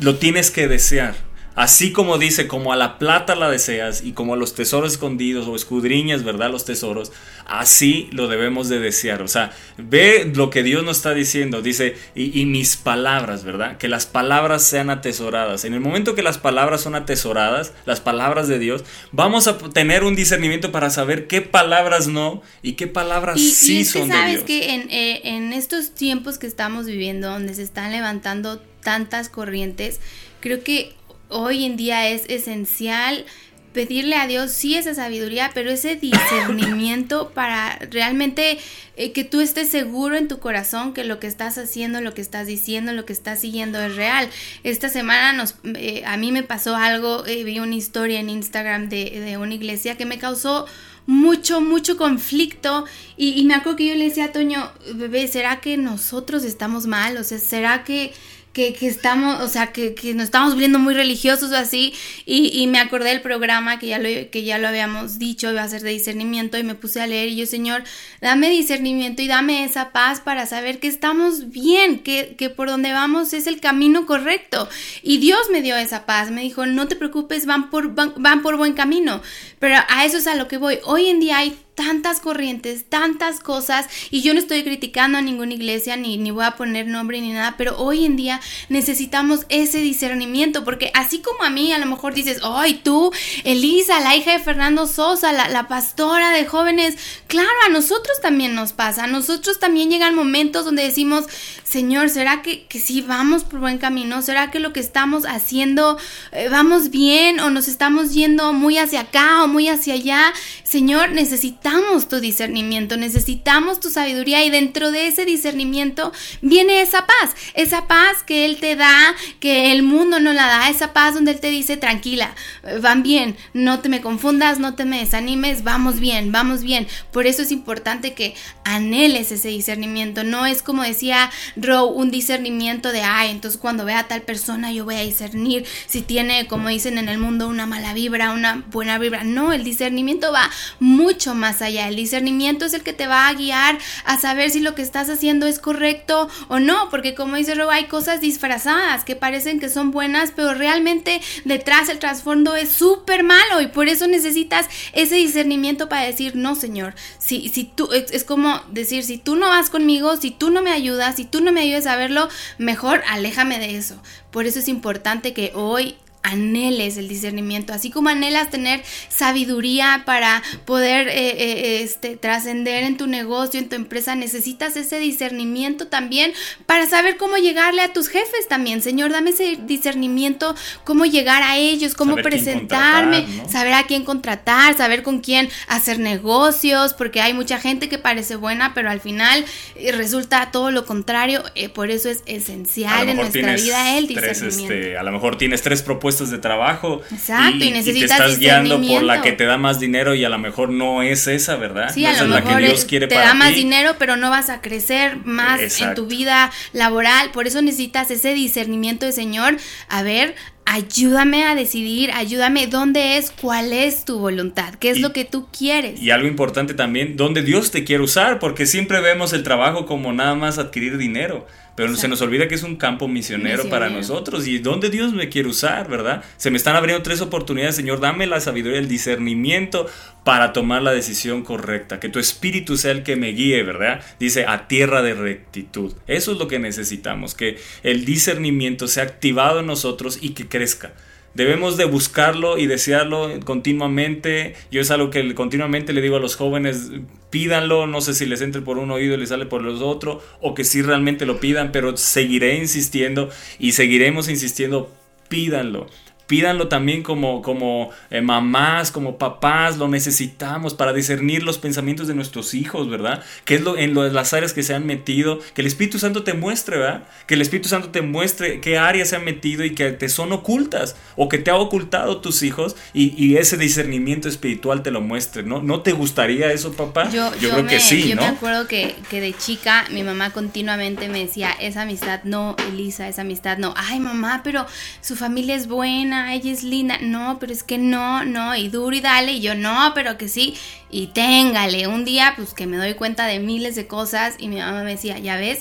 Lo tienes que desear. Así como dice, como a la plata la deseas y como a los tesoros escondidos o escudriñas, ¿verdad? Los tesoros, así lo debemos de desear. O sea, ve lo que Dios nos está diciendo. Dice, y, y mis palabras, ¿verdad? Que las palabras sean atesoradas. En el momento que las palabras son atesoradas, las palabras de Dios, vamos a tener un discernimiento para saber qué palabras no y qué palabras Y, sí y es que son de sabes Dios. que en, eh, en estos tiempos que estamos viviendo, donde se están levantando tantas corrientes, creo que hoy en día es esencial pedirle a Dios sí esa sabiduría, pero ese <coughs> discernimiento para realmente eh, que tú estés seguro en tu corazón que lo que estás haciendo, lo que estás diciendo, lo que estás siguiendo es real. Esta semana nos, eh, a mí me pasó algo, eh, vi una historia en Instagram de, de una iglesia que me causó mucho, mucho conflicto. Y, y me acuerdo que yo le decía a Toño, bebé, ¿será que nosotros estamos mal? O sea, ¿será que, que, que estamos, o sea, que, que nos estamos volviendo muy religiosos o así? Y, y me acordé del programa que ya, lo, que ya lo habíamos dicho, iba a ser de discernimiento, y me puse a leer. Y yo, Señor, dame discernimiento y dame esa paz para saber que estamos bien, que, que por donde vamos es el camino correcto. Y Dios me dio esa paz, me dijo, no te preocupes, van por, van, van por buen camino. Pero a eso es a lo que voy. Hoy en día hay tantas corrientes, tantas cosas, y yo no estoy criticando a ninguna iglesia, ni, ni voy a poner nombre ni nada, pero hoy en día necesitamos ese discernimiento, porque así como a mí a lo mejor dices, ay, tú, Elisa, la hija de Fernando Sosa, la, la pastora de jóvenes, claro, a nosotros también nos pasa, a nosotros también llegan momentos donde decimos, Señor, ¿será que, que sí vamos por buen camino? ¿Será que lo que estamos haciendo eh, vamos bien o nos estamos yendo muy hacia acá o muy hacia allá? Señor, necesitamos tu discernimiento, necesitamos tu sabiduría y dentro de ese discernimiento viene esa paz, esa paz que Él te da, que el mundo no la da, esa paz donde Él te dice, tranquila, eh, van bien, no te me confundas, no te me desanimes, vamos bien, vamos bien. Por eso es importante que anheles ese discernimiento, no es como decía Row, un discernimiento de, ay, entonces cuando vea a tal persona yo voy a discernir si tiene, como dicen en el mundo, una mala vibra, una buena vibra. No, el discernimiento va mucho más allá. El discernimiento es el que te va a guiar a saber si lo que estás haciendo es correcto o no, porque como dice Rob, hay cosas disfrazadas que parecen que son buenas, pero realmente detrás el trasfondo es súper malo y por eso necesitas ese discernimiento para decir, no, Señor, si, si tú, es, es como decir, si tú no vas conmigo, si tú no me ayudas, si tú no me ayudas a verlo, mejor aléjame de eso. Por eso es importante que hoy anheles el discernimiento, así como anhelas tener sabiduría para poder eh, eh, este, trascender en tu negocio, en tu empresa, necesitas ese discernimiento también para saber cómo llegarle a tus jefes también. Señor, dame ese discernimiento, cómo llegar a ellos, cómo Saber presentarme, saber a quién contratar, saber con quién hacer negocios, porque hay mucha gente que parece buena, pero al final eh, resulta todo lo contrario. por eso es esencial en nuestra vida el tres, discernimiento. este, a lo mejor tienes tres propuestas de trabajo Exacto, y necesitas estás guiando por la que te da más dinero y a lo mejor no es esa, ¿verdad? Sí, no a lo es la mejor que Dios quiere te para da más dinero, pero no vas a crecer más en tu vida laboral. Por eso necesitas ese discernimiento de Señor. A ver, ayúdame a decidir, ayúdame dónde es, cuál es tu voluntad, qué es Y- lo que tú quieres. Y algo importante también, donde Dios te quiere usar, porque siempre vemos el trabajo como nada más adquirir dinero, pero se Exacto. nos olvida que es un campo misionero, para nosotros y donde Dios me quiere usar, ¿verdad? Se me están abriendo tres oportunidades, Señor, dame la sabiduría, el discernimiento para tomar la decisión correcta, que tu espíritu sea el que me guíe, ¿verdad? Dice, a tierra de rectitud. Eso es lo que necesitamos, que el discernimiento sea activado en nosotros y que crezca. Debemos de buscarlo y desearlo continuamente. Yo es algo que continuamente le digo a los jóvenes, pídanlo, no sé si les entre por un oído y les sale por los otro, o que sí realmente lo pidan, pero seguiré insistiendo y seguiremos insistiendo, pídanlo. Pídanlo también como, como eh, mamás, como papás, lo necesitamos para discernir los pensamientos de nuestros hijos, ¿verdad? Que es lo, en lo- las áreas que se han metido, que el Espíritu Santo te muestre, ¿verdad? Que el Espíritu Santo te muestre qué áreas se han metido y que te son ocultas o que te ha ocultado tus hijos y, y ese discernimiento espiritual te lo muestre, ¿no? ¿No te gustaría eso, papá? Yo, yo creo me, que sí, yo ¿no? me acuerdo que, que de chica mi mamá continuamente me decía, esa amistad no, Elisa, esa amistad no. Ay, mamá, pero su familia es buena, ella es linda. No, pero es que no, no, y duro y dale. Y yo, no, pero que sí. Y téngale. Un día, pues que me doy cuenta de miles de cosas y mi mamá me decía, ya ves.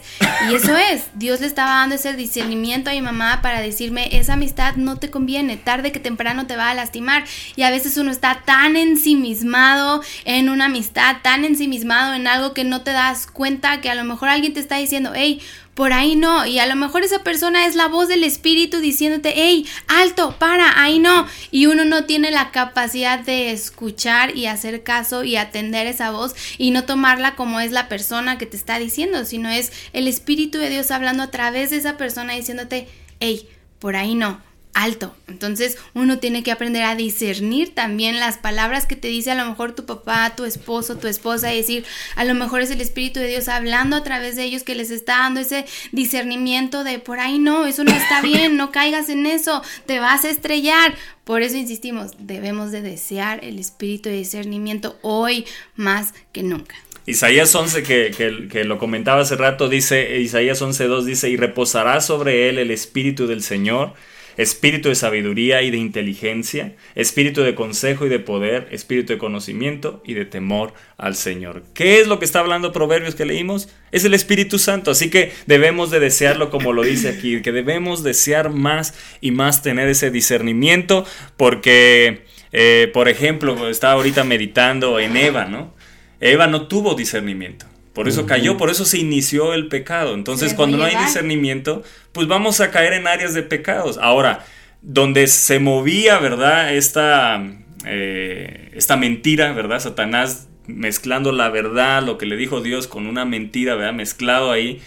Y eso <coughs> es, Dios le estaba dando ese discernimiento a mi mamá para decirme, esa amistad no te conviene, tarde que temprano te va a lastimar. Y a veces uno está tan ensimismado en una amistad, tan ensimismado en algo que no te das cuenta que a lo mejor alguien te está diciendo, hey, por ahí no. Y a lo mejor esa persona es la voz del espíritu diciéndote, hey, alto, para, ahí no. Y uno no tiene la capacidad de escuchar y hacer caso y atender esa voz y no tomarla como es la persona que te está diciendo, sino es el espíritu de Dios hablando a través de esa persona diciéndote, hey, por ahí no alto. Entonces uno tiene que aprender a discernir también las palabras que te dice a lo mejor tu papá, tu esposo, tu esposa, y decir, a lo mejor es el Espíritu de Dios hablando a través de ellos que les está dando ese discernimiento de por ahí no, eso no está bien, no caigas en eso, te vas a estrellar. Por eso insistimos, debemos de desear el espíritu de discernimiento hoy más que nunca. Isaías 11, que, que- que lo comentaba hace rato, dice, Isaías 11.2 dice, y reposará sobre él el espíritu del Señor, espíritu de sabiduría y de inteligencia, espíritu de consejo y de poder, espíritu de conocimiento y de temor al Señor. ¿Qué es lo que está hablando Proverbios que leímos? Es el Espíritu Santo, así que debemos de desearlo como lo dice aquí, que debemos desear más y más tener ese discernimiento, porque, eh, por ejemplo, estaba ahorita meditando en Eva, ¿no? Eva no tuvo discernimiento. Por eso cayó, por eso se inició el pecado. Entonces, cuando no hay discernimiento, pues vamos a caer en áreas de pecados. Ahora, donde se movía, ¿verdad? Esta, eh, esta mentira, ¿verdad? Satanás mezclando la verdad, lo que le dijo Dios con una mentira, ¿verdad? Mezclado ahí.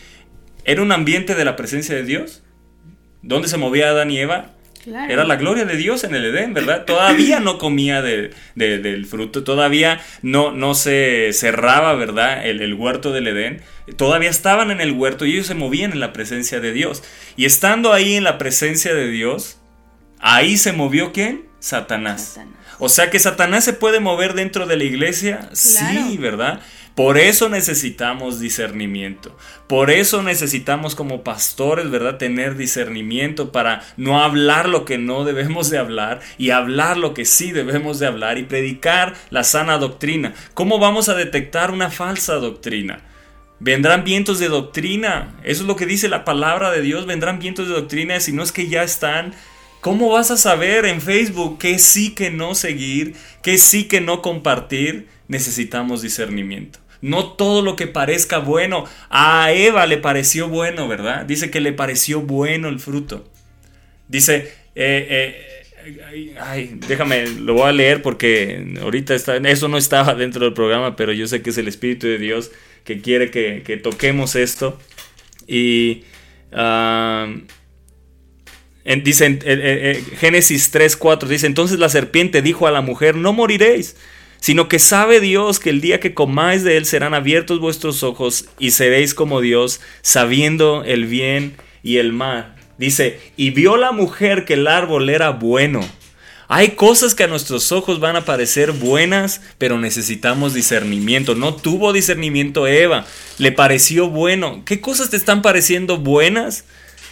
Era un ambiente de la presencia de Dios. ¿Dónde se movía Adán y Eva? Claro. Era la gloria de Dios en el Edén, ¿verdad? Todavía no comía de- de- del fruto, todavía no, no se cerraba, ¿verdad? El, el huerto del Edén. Todavía estaban en el huerto y ellos se movían en la presencia de Dios. Y estando ahí en la presencia de Dios, ahí se movió quién? Satanás. Satanás. O sea que Satanás se puede mover dentro de la iglesia, sí. ¿verdad? Por eso necesitamos discernimiento. Por eso necesitamos como pastores, ¿verdad? Tener discernimiento para no hablar lo que no debemos de hablar y hablar lo que sí debemos de hablar y predicar la sana doctrina. ¿Cómo vamos a detectar una falsa doctrina? Vendrán vientos de doctrina. Eso es lo que dice la palabra de Dios. Vendrán vientos de doctrina si no es que ya están. ¿Cómo vas a saber en Facebook qué sí que no seguir, qué sí que no compartir? Necesitamos discernimiento. No todo lo que parezca bueno. A Eva le pareció bueno, ¿verdad? Dice que le pareció bueno el fruto. Dice, eh, eh, ay, déjame, lo voy a leer porque ahorita está, eso no estaba <laughs> dentro del programa, pero yo sé que es el Espíritu de Dios que quiere que, que toquemos esto. Y ah, en- dice Génesis 3:4 dice, entonces la serpiente dijo a la mujer, no moriréis, sino que sabe Dios que el día que comáis de él serán abiertos vuestros ojos y seréis como Dios, sabiendo el bien y el mal. Dice, y vio la mujer que el árbol era bueno. Hay cosas que a nuestros ojos van a parecer buenas, pero necesitamos discernimiento. No tuvo discernimiento Eva, le pareció bueno. ¿Qué cosas te están pareciendo buenas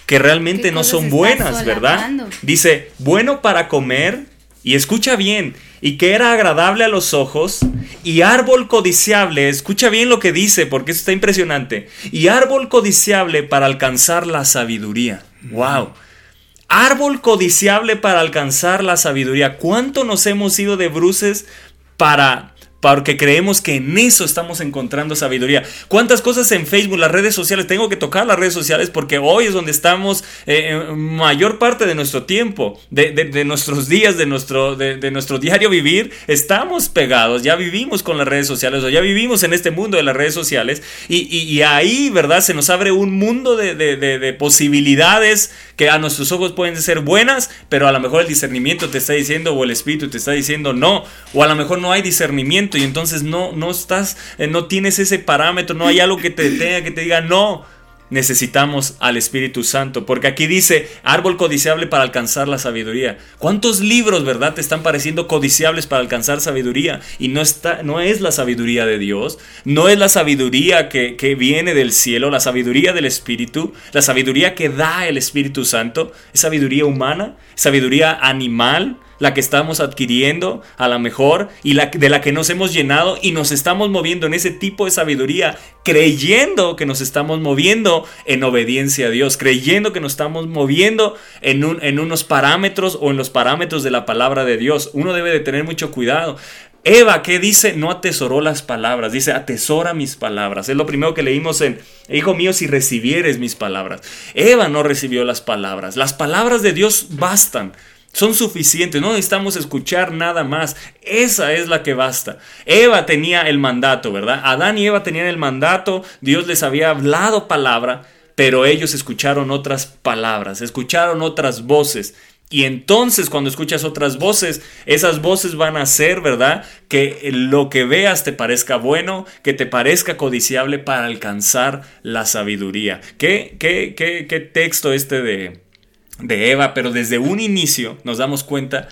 que realmente ¿Qué no son buenas, verdad? Dice, bueno para comer, y escucha bien, y que era agradable a los ojos, y árbol codiciable, escucha bien lo que dice, porque eso está impresionante, y árbol codiciable para alcanzar la sabiduría. ¡Wow! Árbol codiciable para alcanzar la sabiduría. ¿Cuánto nos hemos ido de bruces para porque creemos que en eso estamos encontrando sabiduría. ¿Cuántas cosas en Facebook, las redes sociales? Tengo que tocar las redes sociales porque hoy es donde estamos eh, mayor parte de nuestro tiempo, de, nuestros días, de nuestro, de, nuestro diario vivir. Estamos pegados, ya vivimos con las redes sociales o ya vivimos en este mundo de las redes sociales y, y- y ahí, ¿verdad? Se nos abre un mundo de posibilidades que a nuestros ojos pueden ser buenas, pero a lo mejor el discernimiento te está diciendo o el espíritu te está diciendo no, o a lo mejor no hay discernimiento y entonces no, no estás, eh, no tienes ese parámetro, no hay algo que te tenga que te diga no. Necesitamos al Espíritu Santo, porque aquí dice árbol codiciable para alcanzar la sabiduría. ¿Cuántos libros, verdad, te están pareciendo codiciables para alcanzar sabiduría? Y no está, no es la sabiduría de Dios, no es la sabiduría que, que viene del cielo, la sabiduría del Espíritu, la sabiduría que da el Espíritu Santo, es sabiduría humana, sabiduría animal, la que estamos adquiriendo a la mejor y la de la que nos hemos llenado y nos estamos moviendo en ese tipo de sabiduría creyendo que nos estamos moviendo en obediencia a Dios, creyendo que nos estamos moviendo en, en unos parámetros o en los parámetros de la palabra de Dios. Uno debe de tener mucho cuidado. Eva, ¿qué dice? No atesoró las palabras, dice atesora mis palabras. Es lo primero que leímos en, Hijo mío, si recibieres mis palabras. Eva no recibió las palabras. Las palabras de Dios bastan. Son suficientes, no necesitamos escuchar nada más. Esa es la que basta. Eva tenía el mandato, ¿verdad? Adán y Eva tenían el mandato, Dios les había hablado palabra, pero ellos escucharon otras palabras, escucharon otras voces. Y entonces cuando escuchas otras voces, esas voces van a hacer, ¿verdad? Que lo que veas te parezca bueno, que te parezca codiciable para alcanzar la sabiduría. ¿Qué, qué, qué, qué texto este de, de Eva? Pero desde un inicio nos damos cuenta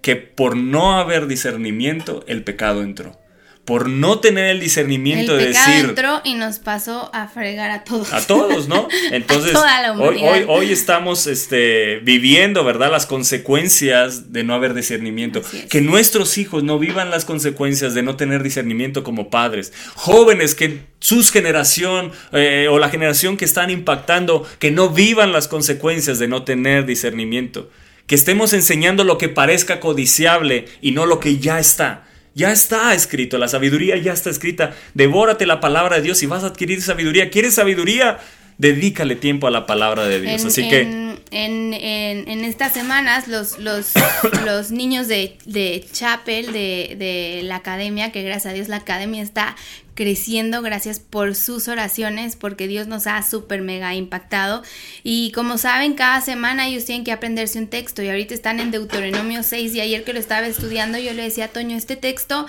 que por no haber discernimiento, el pecado entró. Por no tener el discernimiento El de decir... entró y nos pasó a fregar a todos. A todos, ¿no? <laughs> Entonces, toda la hoy, hoy, hoy estamos este, viviendo, ¿verdad? Las consecuencias de no haber discernimiento. Es. Que nuestros hijos no vivan las consecuencias de no tener discernimiento como padres. Jóvenes que sus generación eh, o la generación que están impactando, que no vivan las consecuencias de no tener discernimiento. Que estemos enseñando lo que parezca codiciable y no lo que ya está. Ya está escrito, la sabiduría ya está escrita. Devórate la palabra de Dios y vas a adquirir sabiduría. ¿Quieres sabiduría? Dedícale tiempo a la palabra de Dios. En, Así que en, en- estas semanas los, los, <coughs> los niños de, de Chapel, de, de la academia, que gracias a Dios la academia está creciendo gracias por sus oraciones, porque Dios nos ha súper mega impactado. Y como saben, cada semana ellos tienen que aprenderse un texto y ahorita están en Deuteronomio 6 y ayer que lo estaba estudiando yo le decía a Toño, este texto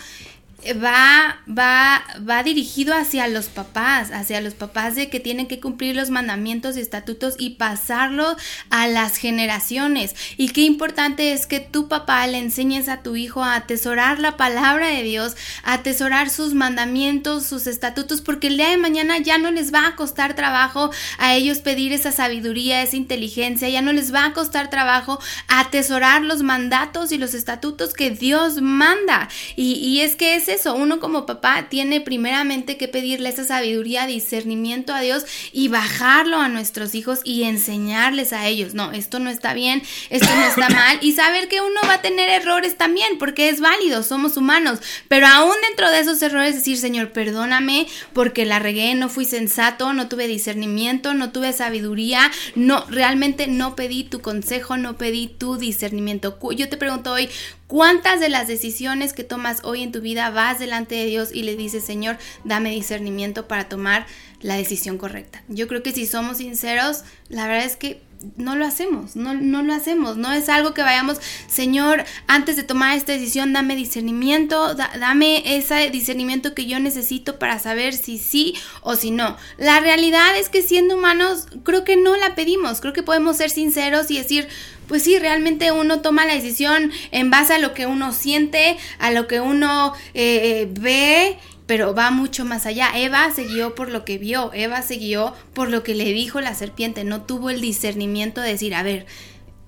va, va, va dirigido hacia los papás, hacia los papás de que tienen que cumplir los mandamientos y estatutos y pasarlo a las generaciones. Y qué importante es que tu papá le enseñes a tu hijo a atesorar la palabra de Dios, a atesorar sus mandamientos, sus estatutos, porque el día de mañana ya no les va a costar trabajo a ellos pedir esa sabiduría, esa inteligencia, ya no les va a costar trabajo atesorar los mandatos y los estatutos que Dios manda. Y, y es que es eso, uno como papá tiene primeramente que pedirle esa sabiduría, discernimiento a Dios y bajarlo a nuestros hijos y enseñarles a ellos, no, esto no está bien, esto no está <coughs> mal y saber que uno va a tener errores también porque es válido, somos humanos, pero aún dentro de esos errores decir, Señor, perdóname porque la regué, no fui sensato, no tuve discernimiento, no tuve sabiduría, no, realmente no pedí tu consejo, no pedí tu discernimiento. Yo te pregunto hoy, ¿Cuántas de las decisiones que tomas hoy en tu vida vas delante de Dios y le dices, Señor, dame discernimiento para tomar la decisión correcta? Yo creo que si somos sinceros, la verdad es que no lo hacemos, no, no lo hacemos, no es algo que vayamos, Señor, antes de tomar esta decisión, dame discernimiento, da- dame ese discernimiento que yo necesito para saber si sí o si no. La realidad es que siendo humanos, creo que no la pedimos, creo que podemos ser sinceros y decir, pues sí, realmente uno toma la decisión en base a lo que uno siente, a lo que uno eh, ve, pero va mucho más allá. Eva se guió por lo que vio, Eva se guió por lo que le dijo la serpiente, no tuvo el discernimiento de decir, a ver,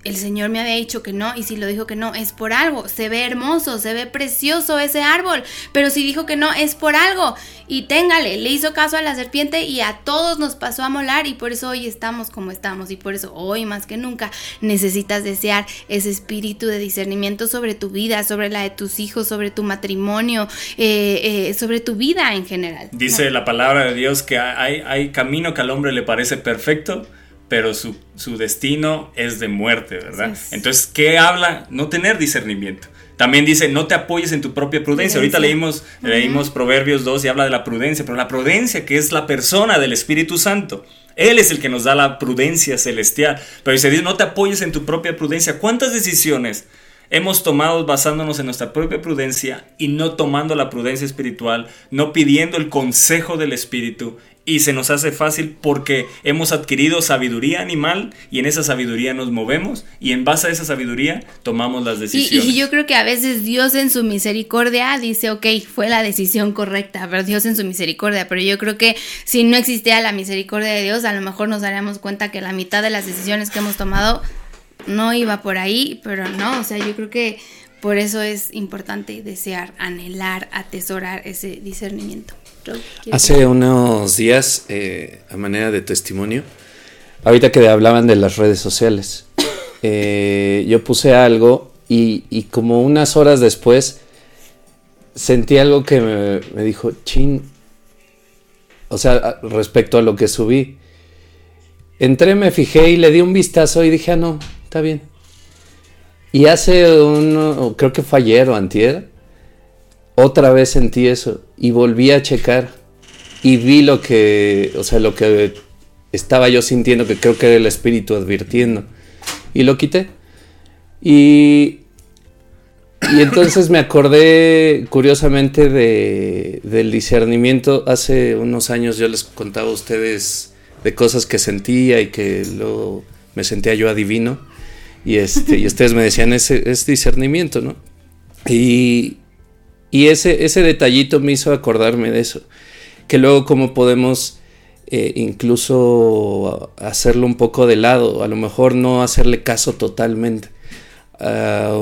el Señor me había dicho que no y si lo dijo que no es por algo. Se ve hermoso, se ve precioso ese árbol, pero si dijo que no es por algo. Y téngale, le hizo caso a la serpiente y a todos nos pasó a molar y por eso hoy estamos como estamos y por eso hoy más que nunca necesitas desear ese espíritu de discernimiento sobre tu vida, sobre la de tus hijos, sobre tu matrimonio, eh, eh, sobre tu vida en general. Dice la palabra de Dios que hay, hay camino que al hombre le parece perfecto, pero su, su destino es de muerte, ¿verdad? Entonces, ¿qué habla? No tener discernimiento. También dice, no te apoyes en tu propia prudencia. Ahorita leímos, leímos Proverbios 2 y habla de la prudencia, pero la prudencia que es la persona del Espíritu Santo. Él es el que nos da la prudencia celestial. Pero dice, Dios, no te apoyes en tu propia prudencia. ¿Cuántas decisiones hemos tomado basándonos en nuestra propia prudencia y no tomando la prudencia espiritual, no pidiendo el consejo del Espíritu? Y se nos hace fácil porque hemos adquirido sabiduría animal y en esa sabiduría nos movemos y en base a esa sabiduría tomamos las decisiones. y yo creo que a veces Dios en su misericordia dice, ok, fue la decisión correcta, pero Dios en su misericordia, pero yo creo que si no existía la misericordia de Dios, a lo mejor nos daríamos cuenta que la mitad de las decisiones que hemos tomado no iba por ahí, pero no, o sea, yo creo que por eso es importante desear, anhelar, atesorar ese discernimiento. Rob, ¿quieres Hace unos días, eh, a manera de testimonio, ahorita que hablaban de las redes sociales, <coughs> eh, yo puse algo y, y como unas horas después sentí algo que me, me dijo, chin, o sea, respecto a lo que subí. Entré, me fijé y le di un vistazo y dije, ah, no, está bien. Y hace un, creo que fue ayer o antier, otra vez sentí eso y volví a checar y vi lo que, o sea, lo que estaba yo sintiendo, que creo que era el espíritu advirtiendo. Y lo quité. Y, y entonces me acordé curiosamente de, del discernimiento. Hace unos años yo les contaba a ustedes de cosas que sentía y que luego me sentía yo adivino. Y, este, y ustedes me decían, ese es discernimiento, ¿no? Y, y ese, ese detallito me hizo acordarme de eso. Que luego cómo podemos eh, incluso hacerlo un poco de lado, a lo mejor no hacerle caso totalmente. Ah,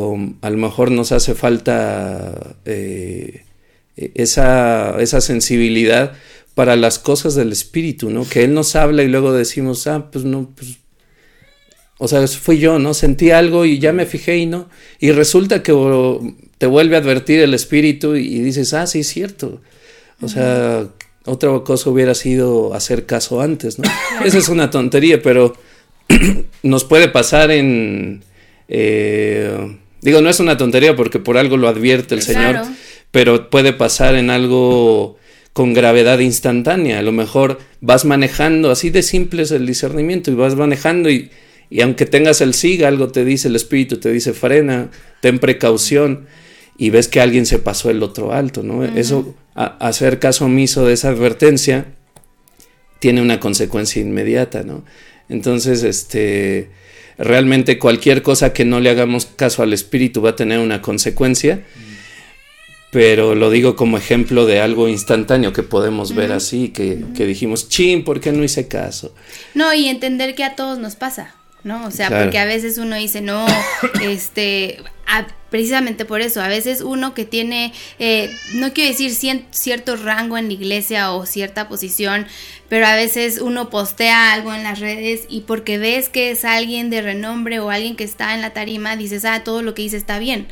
a lo mejor nos hace falta eh, esa, esa sensibilidad para las cosas del espíritu, ¿no? Que Él nos habla y luego decimos, ah, pues no, pues o sea, eso fui yo, ¿no? Sentí algo y ya me fijé y no. Y resulta que te vuelve a advertir el espíritu y dices, ah, sí, es cierto. O sea, otra cosa hubiera sido hacer caso antes, ¿no? Esa es una tontería, pero <clears throat> nos puede pasar en... eh, digo, no es una tontería porque por algo lo advierte el Señor, pero puede pasar en algo con gravedad instantánea. A lo mejor vas manejando, así de simple es el discernimiento, y vas manejando y, y aunque tengas el SIG, algo te dice el espíritu, te dice frena, ten precaución, y ves que alguien se pasó el otro alto, ¿no? Eso, a- hacer caso omiso de esa advertencia, tiene una consecuencia inmediata, ¿no? Entonces, este, realmente cualquier cosa que no le hagamos caso al espíritu va a tener una consecuencia, pero lo digo como ejemplo de algo instantáneo que podemos ver así, que, que dijimos, chin, ¿por qué no hice caso? No, y entender que a todos nos pasa, ¿no? O sea, Claro. porque a veces uno dice, no, este, a- precisamente por eso, a veces uno que tiene, eh, no quiero decir cien- cierto rango en la iglesia o cierta posición, pero a veces uno postea algo en las redes y porque ves que es alguien de renombre o alguien que está en la tarima, dices, ah, todo lo que dice está bien.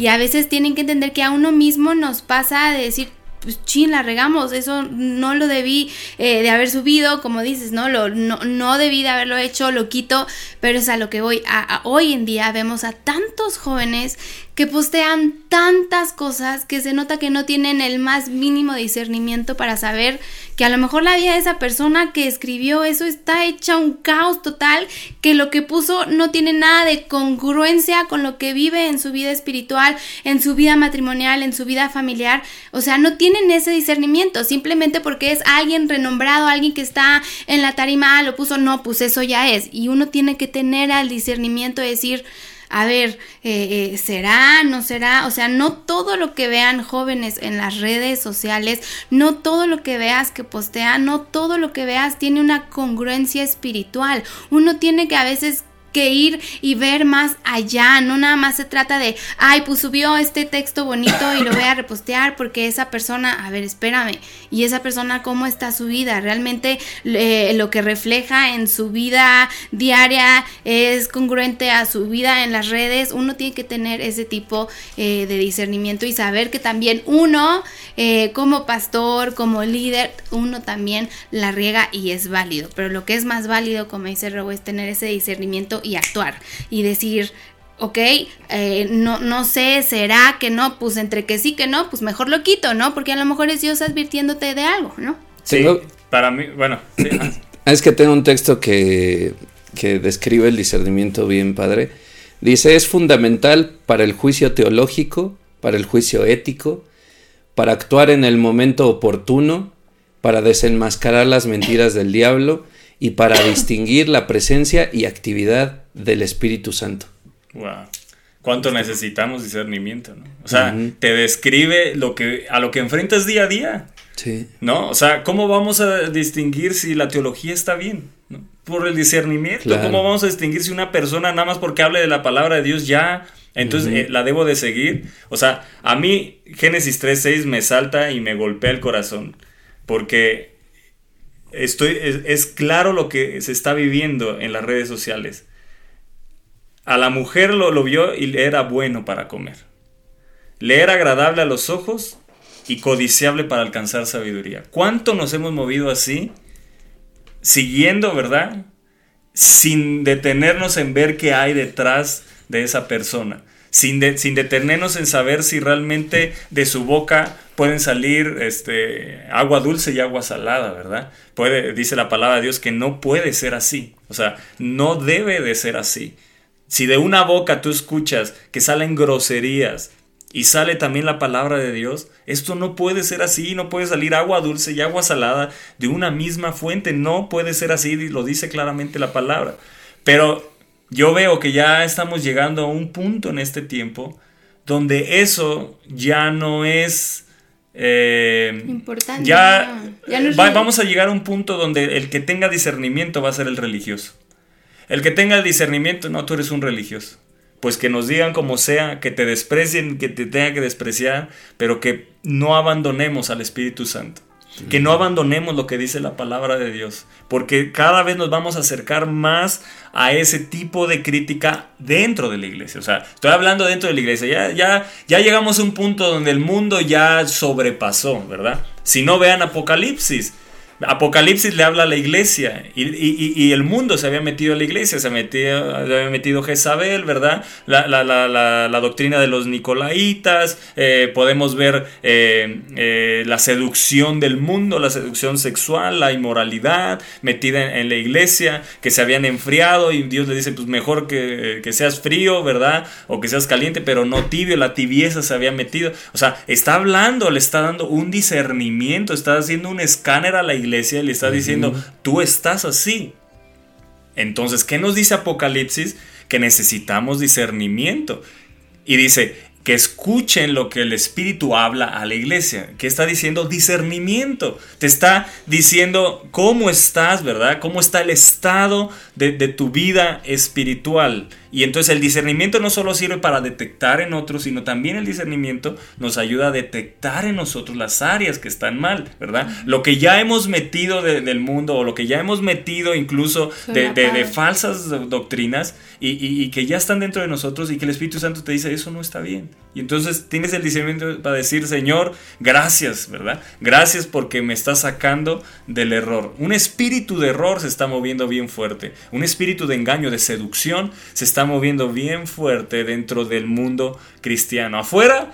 Y a veces tienen que entender que a uno mismo nos pasa de decir, pues chin, la regamos, eso no lo debí eh, de haber subido, como dices, ¿no? Lo, no, debí de haberlo hecho, lo quito, pero es a lo que voy. A, hoy en día vemos a tantos jóvenes que postean tantas cosas que se nota que no tienen el más mínimo discernimiento para saber que a lo mejor la vida de esa persona que escribió eso está hecha un caos total, que lo que puso no tiene nada de congruencia con lo que vive en su vida espiritual, en su vida matrimonial, en su vida familiar. O sea, no tienen ese discernimiento, simplemente porque es alguien renombrado, alguien que está en la tarima, ah, lo puso, no, pues eso ya es. Y uno tiene que tener al discernimiento de decir, a ver, eh, eh, ¿será? ¿No será? O sea, no todo lo que vean jóvenes en las redes sociales, no todo lo que veas que postea, no todo lo que veas tiene una congruencia espiritual. Uno tiene que a veces que ir y ver más allá, no nada más se trata de, ay, pues subió este texto bonito y lo voy a repostear porque esa persona, a ver, espérame, y esa persona cómo está su vida, realmente eh, lo que refleja en su vida diaria es congruente a su vida en las redes, uno tiene que tener ese tipo eh, de discernimiento y saber que también uno, eh, como pastor, como líder, uno también la riega y es válido, pero lo que es más válido, como dice Robo, es tener ese discernimiento y actuar y decir, ok, eh, no, no sé, será que no, pues entre que sí que no, pues mejor lo quito, ¿no? Porque a lo mejor es Dios advirtiéndote de algo, ¿no? Sí, Tengo- para mí, bueno, sí. <clears throat> Es que tengo un texto que, que describe el discernimiento bien padre. Dice, es fundamental para el juicio teológico, para el juicio ético, para actuar en el momento oportuno, para desenmascarar las mentiras del diablo y para distinguir la presencia y actividad del Espíritu Santo. Wow. ¿Cuánto necesitamos discernimiento, no? O sea, te describe lo que a lo que enfrentas día a día, Sí. ¿no? O sea, ¿cómo vamos a distinguir si la teología está bien? ¿no? Por el discernimiento. Claro. ¿Cómo vamos a distinguir si una persona nada más porque hable de la palabra de Dios ya entonces eh, la debo de seguir? O sea, a mí Génesis 3:6 me salta y me golpea el corazón porque estoy es, claro lo que se está viviendo en las redes sociales. A la mujer lo, lo vio y le era bueno para comer. Le era agradable a los ojos y codiciable para alcanzar sabiduría. ¿Cuánto nos hemos movido así? Siguiendo, ¿verdad? Sin detenernos en ver qué hay detrás de esa persona. Sin, de- sin detenernos en saber si realmente de su boca pueden salir este, agua dulce y agua salada, ¿verdad? Puede, dice la palabra de Dios que no puede ser así. O sea, no debe de ser así. Si de una boca tú escuchas que salen groserías y sale también la palabra de Dios, esto no puede ser así, no puede salir agua dulce y agua salada de una misma fuente, no puede ser así, lo dice claramente la palabra. Pero yo veo que ya estamos llegando a un punto en este tiempo donde eso ya no es... eh, Importante, Ya, no va- vamos a llegar a un punto donde el que tenga discernimiento va a ser el religioso. El que tenga el discernimiento, no, tú eres un religioso. Pues que nos digan como sea, que te desprecien, que te tenga que despreciar, pero que no abandonemos al Espíritu Santo. Que no abandonemos lo que dice la palabra de Dios. Porque cada vez nos vamos a acercar más a ese tipo de crítica dentro de la iglesia. O sea, estoy hablando dentro de la iglesia. Ya, ya, ya llegamos a un punto donde el mundo ya sobrepasó, ¿verdad? Si no vean Apocalipsis. Apocalipsis le habla a la iglesia y, el mundo se había metido a la iglesia, se, metió, se había metido Jezabel, ¿verdad? La, doctrina de los nicolaitas, eh, podemos ver eh, eh, la seducción del mundo, la seducción sexual, la inmoralidad metida en, en la iglesia, que se habían enfriado y Dios le dice, pues mejor que, que seas frío, ¿verdad? O que seas caliente, pero no tibio, la tibieza se había metido. O sea, está hablando, le está dando un discernimiento, está haciendo un escáner a la iglesia y le está diciendo, tú estás así. Entonces, ¿qué nos dice Apocalipsis? Que necesitamos discernimiento. Y dice, que escuchen lo que el Espíritu habla a la iglesia. ¿Qué está diciendo? Discernimiento. Te está diciendo cómo estás, ¿verdad? Cómo está el estado de, de tu vida espiritual. Y entonces el discernimiento no solo sirve para detectar en otros, sino también el discernimiento nos ayuda a detectar en nosotros las áreas que están mal, ¿verdad? Lo que ya hemos metido de- del mundo o lo que ya hemos metido incluso de, falsas do- doctrinas y, y- y que ya están dentro de nosotros y que el Espíritu Santo te dice eso no está bien. Y entonces tienes el discernimiento para decir, Señor, gracias, ¿verdad? Gracias porque me estás sacando del error. Un espíritu de error se está moviendo bien fuerte. Un espíritu de engaño, de seducción, se está moviendo bien fuerte dentro del mundo cristiano. Afuera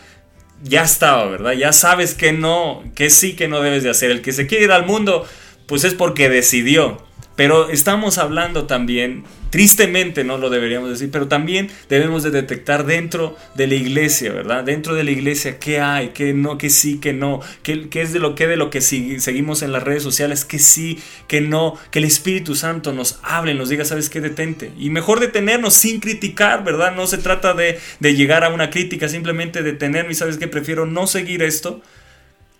ya estaba, ¿verdad? Ya sabes que no, que sí, que no debes de hacer. El que se quiere ir al mundo, pues es porque decidió. Pero estamos hablando también, tristemente no lo deberíamos decir, pero también debemos de detectar dentro de la iglesia, ¿verdad? Dentro de la iglesia qué hay, qué no, qué sí, qué no, qué, es de lo que de lo que si- seguimos en las redes sociales, qué sí, qué no, que el Espíritu Santo nos hable, nos diga, ¿sabes qué? Detente. Y mejor detenernos sin criticar, ¿verdad? No se trata de, de llegar a una crítica, simplemente detenerme ¿sabes qué? Prefiero no seguir esto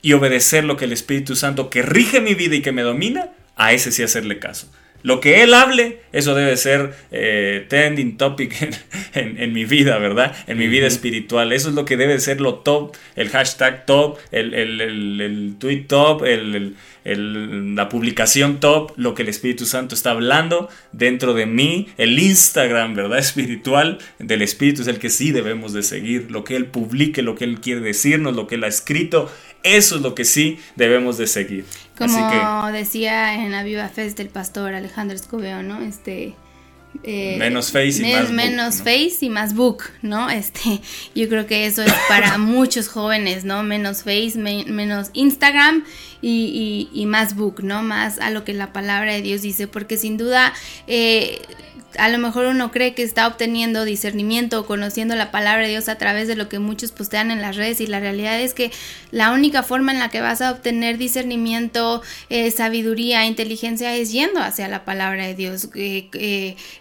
y obedecer lo que el Espíritu Santo que rige mi vida y que me domina, a ese sí hacerle caso. Lo que Él hable, Eso debe ser eh, trending topic <laughs> en, en- en mi vida, ¿verdad? En mi vida espiritual. Eso es lo que debe ser lo top, el hashtag top, el, el, el- el tweet top, el, el- la publicación top, lo que el Espíritu Santo está hablando dentro de mí. El Instagram, ¿verdad? <laughs> Espiritual del Espíritu es el que sí debemos de seguir. Lo que Él publique, lo que Él quiere decirnos, lo que Él ha escrito. Eso es lo que sí debemos de seguir. Como Así que decía en la Viva Fest del pastor Alejandro Escobedo, ¿no? Este. Eh, Menos face y men- más book, menos ¿no? face y más book, ¿no? <laughs> Este, yo creo que eso es para <laughs> muchos jóvenes, ¿no? Menos face, me- menos Instagram y, y- y más book, ¿no? Más a lo que la palabra de Dios dice, porque sin duda eh, a lo mejor uno cree que está obteniendo discernimiento o conociendo la palabra de Dios a través de lo que muchos postean en las redes y la realidad es que la única forma en la que vas a obtener discernimiento, eh, sabiduría, inteligencia es yendo hacia la palabra de Dios, eh,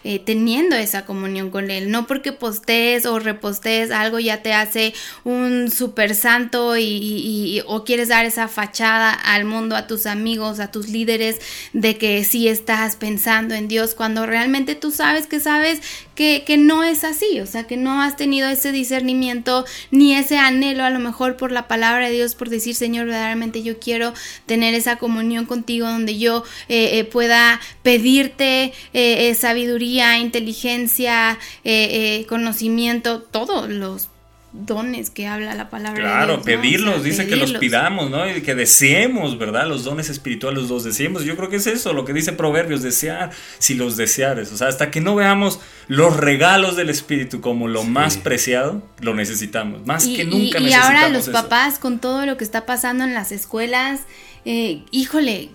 eh, teniendo esa comunión con Él. No porque postees o repostees algo ya te hace un super santo y- o quieres dar esa fachada al mundo, a tus amigos, a tus líderes de que sí estás pensando en Dios cuando realmente tú sabes que sabes que, que no es así, o sea, que no has tenido ese discernimiento ni ese anhelo a lo mejor por la palabra de Dios, por decir, Señor, verdaderamente yo quiero tener esa comunión contigo donde yo eh, eh, pueda pedirte eh, eh, sabiduría, inteligencia, eh, conocimiento, todos los dones que habla la palabra de Claro, Dios. ¿no? O sea, pedirlos, dice que los pidamos, ¿no? Y que deseemos, ¿verdad? Los dones espirituales los deseemos. Yo creo que es eso, lo que dice Proverbios, desear, si los deseares. O sea, hasta que no veamos los regalos del Espíritu como lo más preciado, lo necesitamos. Más Y, que y- nunca y necesitamos ahora los eso. papás con todo lo que está pasando en las escuelas, eh, híjole,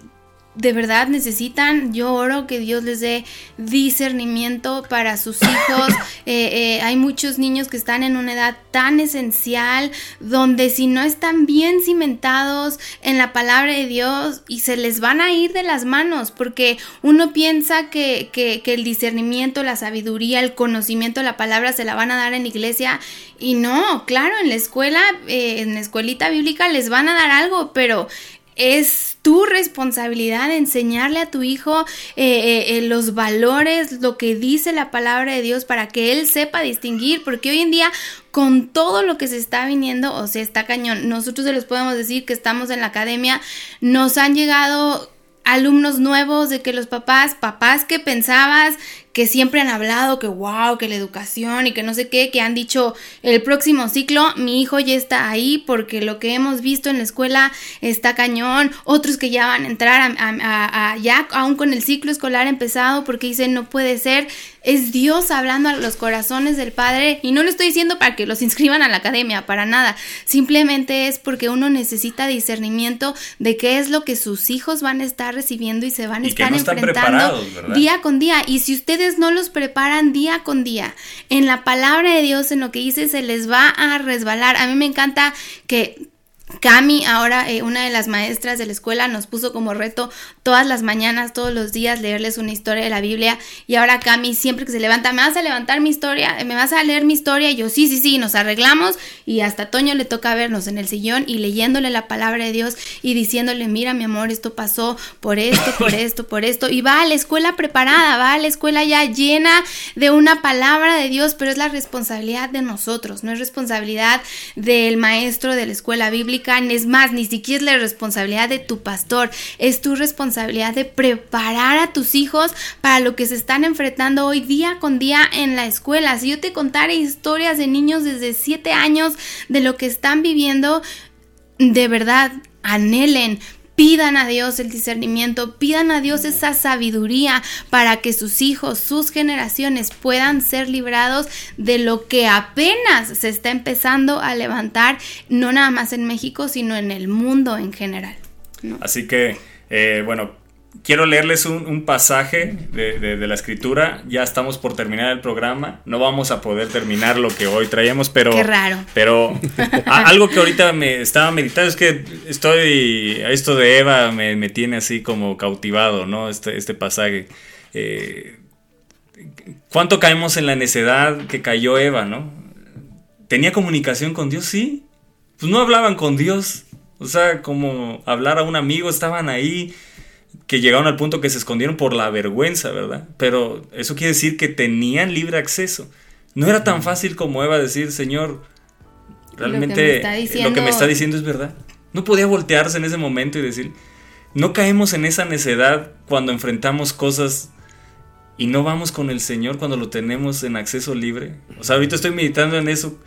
de verdad necesitan, yo oro que Dios les dé discernimiento para sus hijos. <coughs> Eh, eh, hay muchos niños que están en una edad tan esencial donde si no están bien cimentados en la palabra de Dios y se les van a ir de las manos porque uno piensa que, que- que el discernimiento, la sabiduría, el conocimiento de la palabra se la van a dar en la iglesia y no, claro, en la escuela, eh, en la escuelita bíblica les van a dar algo, pero es tu responsabilidad enseñarle a tu hijo eh, eh, eh, los valores, lo que dice la palabra de Dios para que él sepa distinguir, porque hoy en día con todo lo que se está viniendo, o sea, está cañón, nosotros se los podemos decir que estamos en la academia, nos han llegado alumnos nuevos de que los papás, papás que pensabas que siempre han hablado que wow, que la educación y que no sé qué, que han dicho el próximo ciclo, mi hijo ya está ahí porque lo que hemos visto en la escuela está cañón, otros que ya van a entrar a, a- ya aún con el ciclo escolar empezado porque dicen no puede ser, es Dios hablando a los corazones del Padre y no lo estoy diciendo para que los inscriban a la academia, para nada, simplemente es porque uno necesita discernimiento de qué es lo que sus hijos van a estar recibiendo y se van a estar no enfrentando día con día. Y si ustedes no los preparan día con día en la palabra de Dios, en lo que dice, se les va a resbalar. A mí me encanta que Cami, ahora eh, una de las maestras de la escuela, nos puso como reto todas las mañanas, todos los días, leerles una historia de la Biblia. Y ahora Cami, siempre que se levanta, ¿me vas a levantar mi historia? ¿Me vas a leer mi historia? Y yo, sí, sí, sí, nos arreglamos. Y hasta Toño le toca vernos en el sillón y leyéndole la palabra de Dios y diciéndole, mira, mi amor, esto pasó por esto, por <coughs> esto, por esto. Y va a la escuela preparada, va a la escuela ya llena de una palabra de Dios, pero es la responsabilidad de nosotros, no es responsabilidad del maestro de la escuela bíblica, es más, ni siquiera es la responsabilidad de tu pastor, es tu responsabilidad de preparar a tus hijos para lo que se están enfrentando hoy día con día en la escuela. Si yo te contara historias de niños desde 7 años de lo que están viviendo, de verdad, anhelen, pidan a Dios el discernimiento, pidan a Dios esa sabiduría para que sus hijos, sus generaciones puedan ser librados de lo que apenas se está empezando a levantar, no nada más en México, sino en el mundo en general. Así que, eh, bueno, quiero leerles un, un pasaje de, de- de la escritura. Ya estamos por terminar el programa. No vamos a poder terminar lo que hoy traíamos, pero... Qué raro. Pero a- algo que ahorita me estaba meditando es que estoy... Esto de Eva me, me tiene así como cautivado, ¿no? Este, este pasaje. Eh, ¿Cuánto caemos en la necedad que cayó Eva, no? ¿Tenía comunicación con Dios? Sí. Pues no hablaban con Dios. O sea, como hablar a un amigo, estaban ahí que llegaron al punto que se escondieron por la vergüenza, ¿verdad? Pero eso quiere decir que tenían libre acceso. No era tan fácil como Eva decir, Señor, realmente lo que diciendo- me está diciendo es verdad. No podía voltearse en ese momento y decir, no caemos en esa necedad cuando enfrentamos cosas y no vamos con el Señor cuando lo tenemos en acceso libre. O sea, ahorita estoy meditando en eso.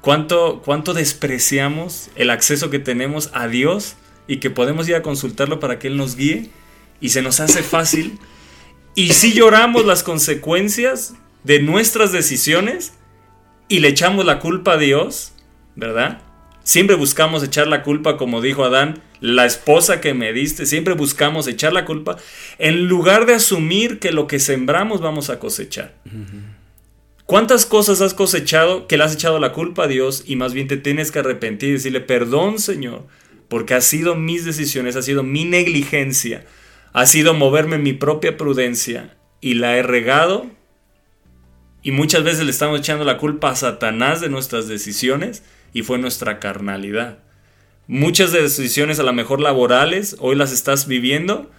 ¿Cuánto, cuánto despreciamos el acceso que tenemos a Dios y que podemos ir a consultarlo para que Él nos guíe? Y se nos hace fácil. Y si lloramos las consecuencias de nuestras decisiones y le echamos la culpa a Dios, ¿verdad? Siempre buscamos echar la culpa, como dijo Adán, la esposa que me diste, siempre buscamos echar la culpa en lugar de asumir que lo que sembramos vamos a cosechar. ¿Cuántas cosas has cosechado que le has echado la culpa a Dios y más bien te tienes que arrepentir y decirle, perdón Señor, porque ha sido mis decisiones, ha sido mi negligencia, ha sido moverme mi propia prudencia y la he regado? Y muchas veces le estamos echando la culpa a Satanás de nuestras decisiones y fue nuestra carnalidad. Muchas de decisiones a lo mejor laborales hoy las estás viviendo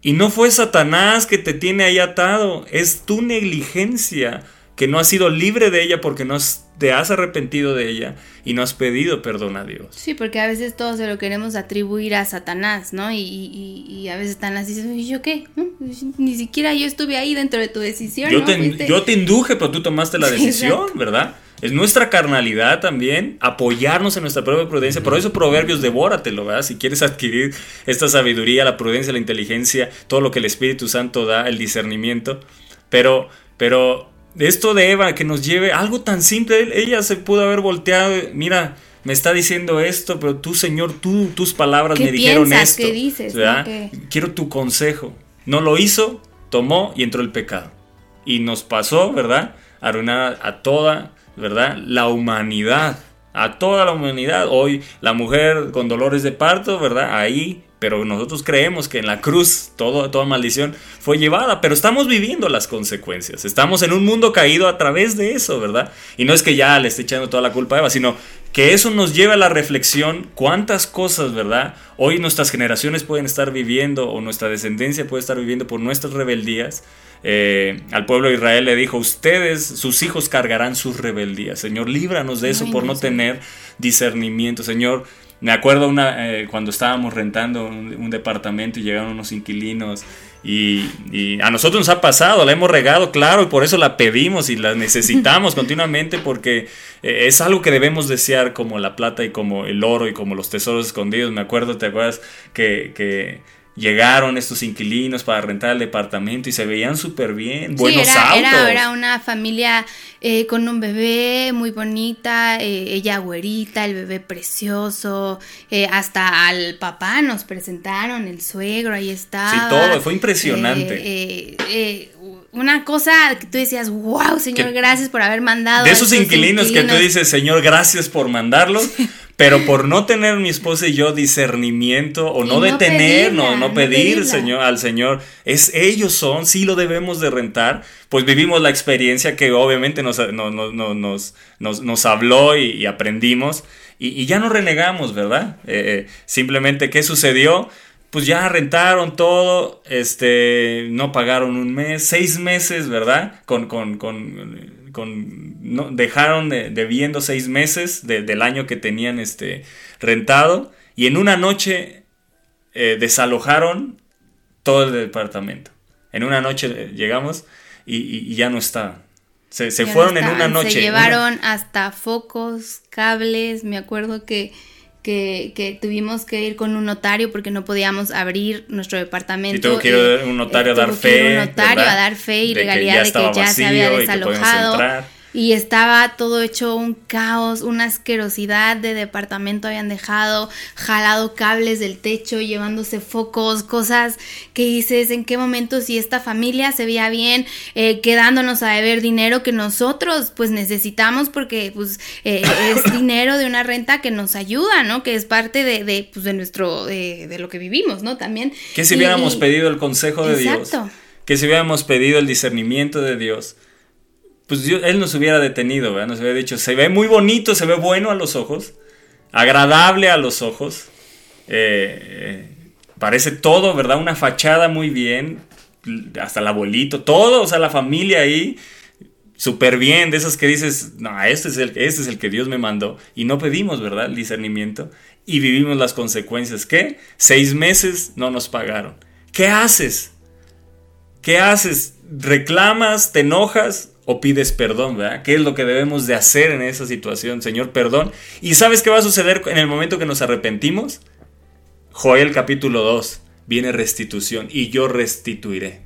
y no fue Satanás que te tiene ahí atado, es tu negligencia que no has sido libre de ella porque no te has arrepentido de ella y no has pedido perdón a Dios. Sí, porque a veces todo se lo queremos atribuir a Satanás, ¿no? Y, y- y a veces Satanás dice, ¿y yo qué? ¿No? Ni siquiera yo estuve ahí dentro de tu decisión. Yo ¿no? te, Fuiste- yo te induje, pero tú tomaste la <laughs> decisión, exacto. ¿verdad? Es nuestra carnalidad también apoyarnos en nuestra propia prudencia. Por eso Proverbios, devóratelo, ¿verdad? Si quieres adquirir esta sabiduría, la prudencia, la inteligencia, todo lo que el Espíritu Santo da, el discernimiento. Pero, pero esto de Eva, que nos lleve algo tan simple, ella se pudo haber volteado, mira, me está diciendo esto, pero tú, Señor, tú, tus palabras ¿Qué me dijeron piensas? esto. ¿Qué dices? ¿Qué? Quiero tu consejo. No lo hizo, tomó y entró el pecado. Y nos pasó, ¿verdad? A arruinar a toda, ¿verdad? La humanidad. A toda la humanidad. Hoy la mujer con dolores de parto, ¿verdad? Ahí. Pero nosotros creemos que en la cruz todo, toda maldición fue llevada, pero estamos viviendo las consecuencias. Estamos en un mundo caído a través de eso, ¿verdad? Y no es que ya le esté echando toda la culpa a Eva, sino que eso nos lleva a la reflexión cuántas cosas, ¿verdad? Hoy nuestras generaciones pueden estar viviendo o nuestra descendencia puede estar viviendo por nuestras rebeldías. Eh, al pueblo de Israel le dijo, ustedes, sus hijos cargarán sus rebeldías. Señor, líbranos de eso Ay, por no tener discernimiento. Señor, me acuerdo una, eh, cuando estábamos rentando un, un departamento y llegaron unos inquilinos y, y a nosotros nos ha pasado, la hemos regado, claro, y por eso la pedimos y la necesitamos <laughs> continuamente porque eh, es algo que debemos desear como la plata y como el oro y como los tesoros escondidos. Me acuerdo, ¿te acuerdas? Que, que llegaron estos inquilinos para rentar el departamento y se veían súper bien, buenos era, autos. Era, era una familia eh, con un bebé muy bonita, eh, ella güerita, el bebé precioso, eh, hasta al papá nos presentaron, el suegro, ahí estaba. Sí, todo, fue impresionante. Una cosa que tú decías, wow, señor, Que- gracias por haber mandado. De esos inquilinos, que tú inquilinos". dices, Señor, gracias por mandarlos, pero por no tener mi esposa y yo discernimiento o Y no detener, no, no pedir señor, al Señor, es ellos son, sí lo debemos de rentar, pues vivimos la experiencia que obviamente nos, no- no- no- nos, nos, nos habló y, y aprendimos y, y ya no renegamos, ¿verdad? Eh, eh, simplemente, ¿qué sucedió? Pues ya rentaron todo, este, no pagaron un mes, seis meses, ¿verdad? Con, con, con, con no, dejaron de- debiendo seis meses de- del año que tenían este, rentado y en una noche eh, desalojaron todo el departamento. En una noche eh, llegamos y, y- y ya no estaba. Se, se no fueron en una estaban, noche. Se una- llevaron hasta focos, cables. Me acuerdo que, que, que tuvimos que ir con un notario porque no podíamos abrir nuestro departamento. Y tuvo que ir un notario a dar fe, un notario ¿verdad? a dar fe y De que legalidad ya de que ya se había desalojado. Y estaba todo hecho un caos, una asquerosidad de departamento habían dejado, jalado cables del techo, llevándose focos, cosas que dices, en qué momento si esta familia se veía bien, eh, quedándonos a deber dinero que nosotros pues necesitamos porque pues eh, es <coughs> dinero de una renta que nos ayuda, ¿no? Que es parte de, de, pues, de nuestro, de, de lo que vivimos, ¿no? También. Que si Y- hubiéramos y- pedido el consejo de Exacto. Dios, que si hubiéramos pedido el discernimiento de Dios, pues Él nos hubiera detenido, ¿verdad? Nos hubiera dicho, se ve muy bonito, se ve bueno a los ojos, agradable a los ojos, eh, eh, Parece todo, ¿verdad? Una fachada muy bien, hasta el abuelito, todo, o sea, la familia ahí, súper bien, de esos que dices, no, este es, el, este es el que Dios me mandó. Y no pedimos, ¿verdad? El discernimiento. Y vivimos las consecuencias. ¿Qué? Seis meses no nos pagaron. ¿Qué haces? ¿Qué haces? ¿Reclamas? ¿Te enojas? ¿O pides perdón? ¿verdad? ¿Qué es lo que debemos de hacer en esa situación? Señor, perdón. ¿Y sabes qué va a suceder en el momento que nos arrepentimos? Joel capítulo 2. Viene restitución y yo restituiré.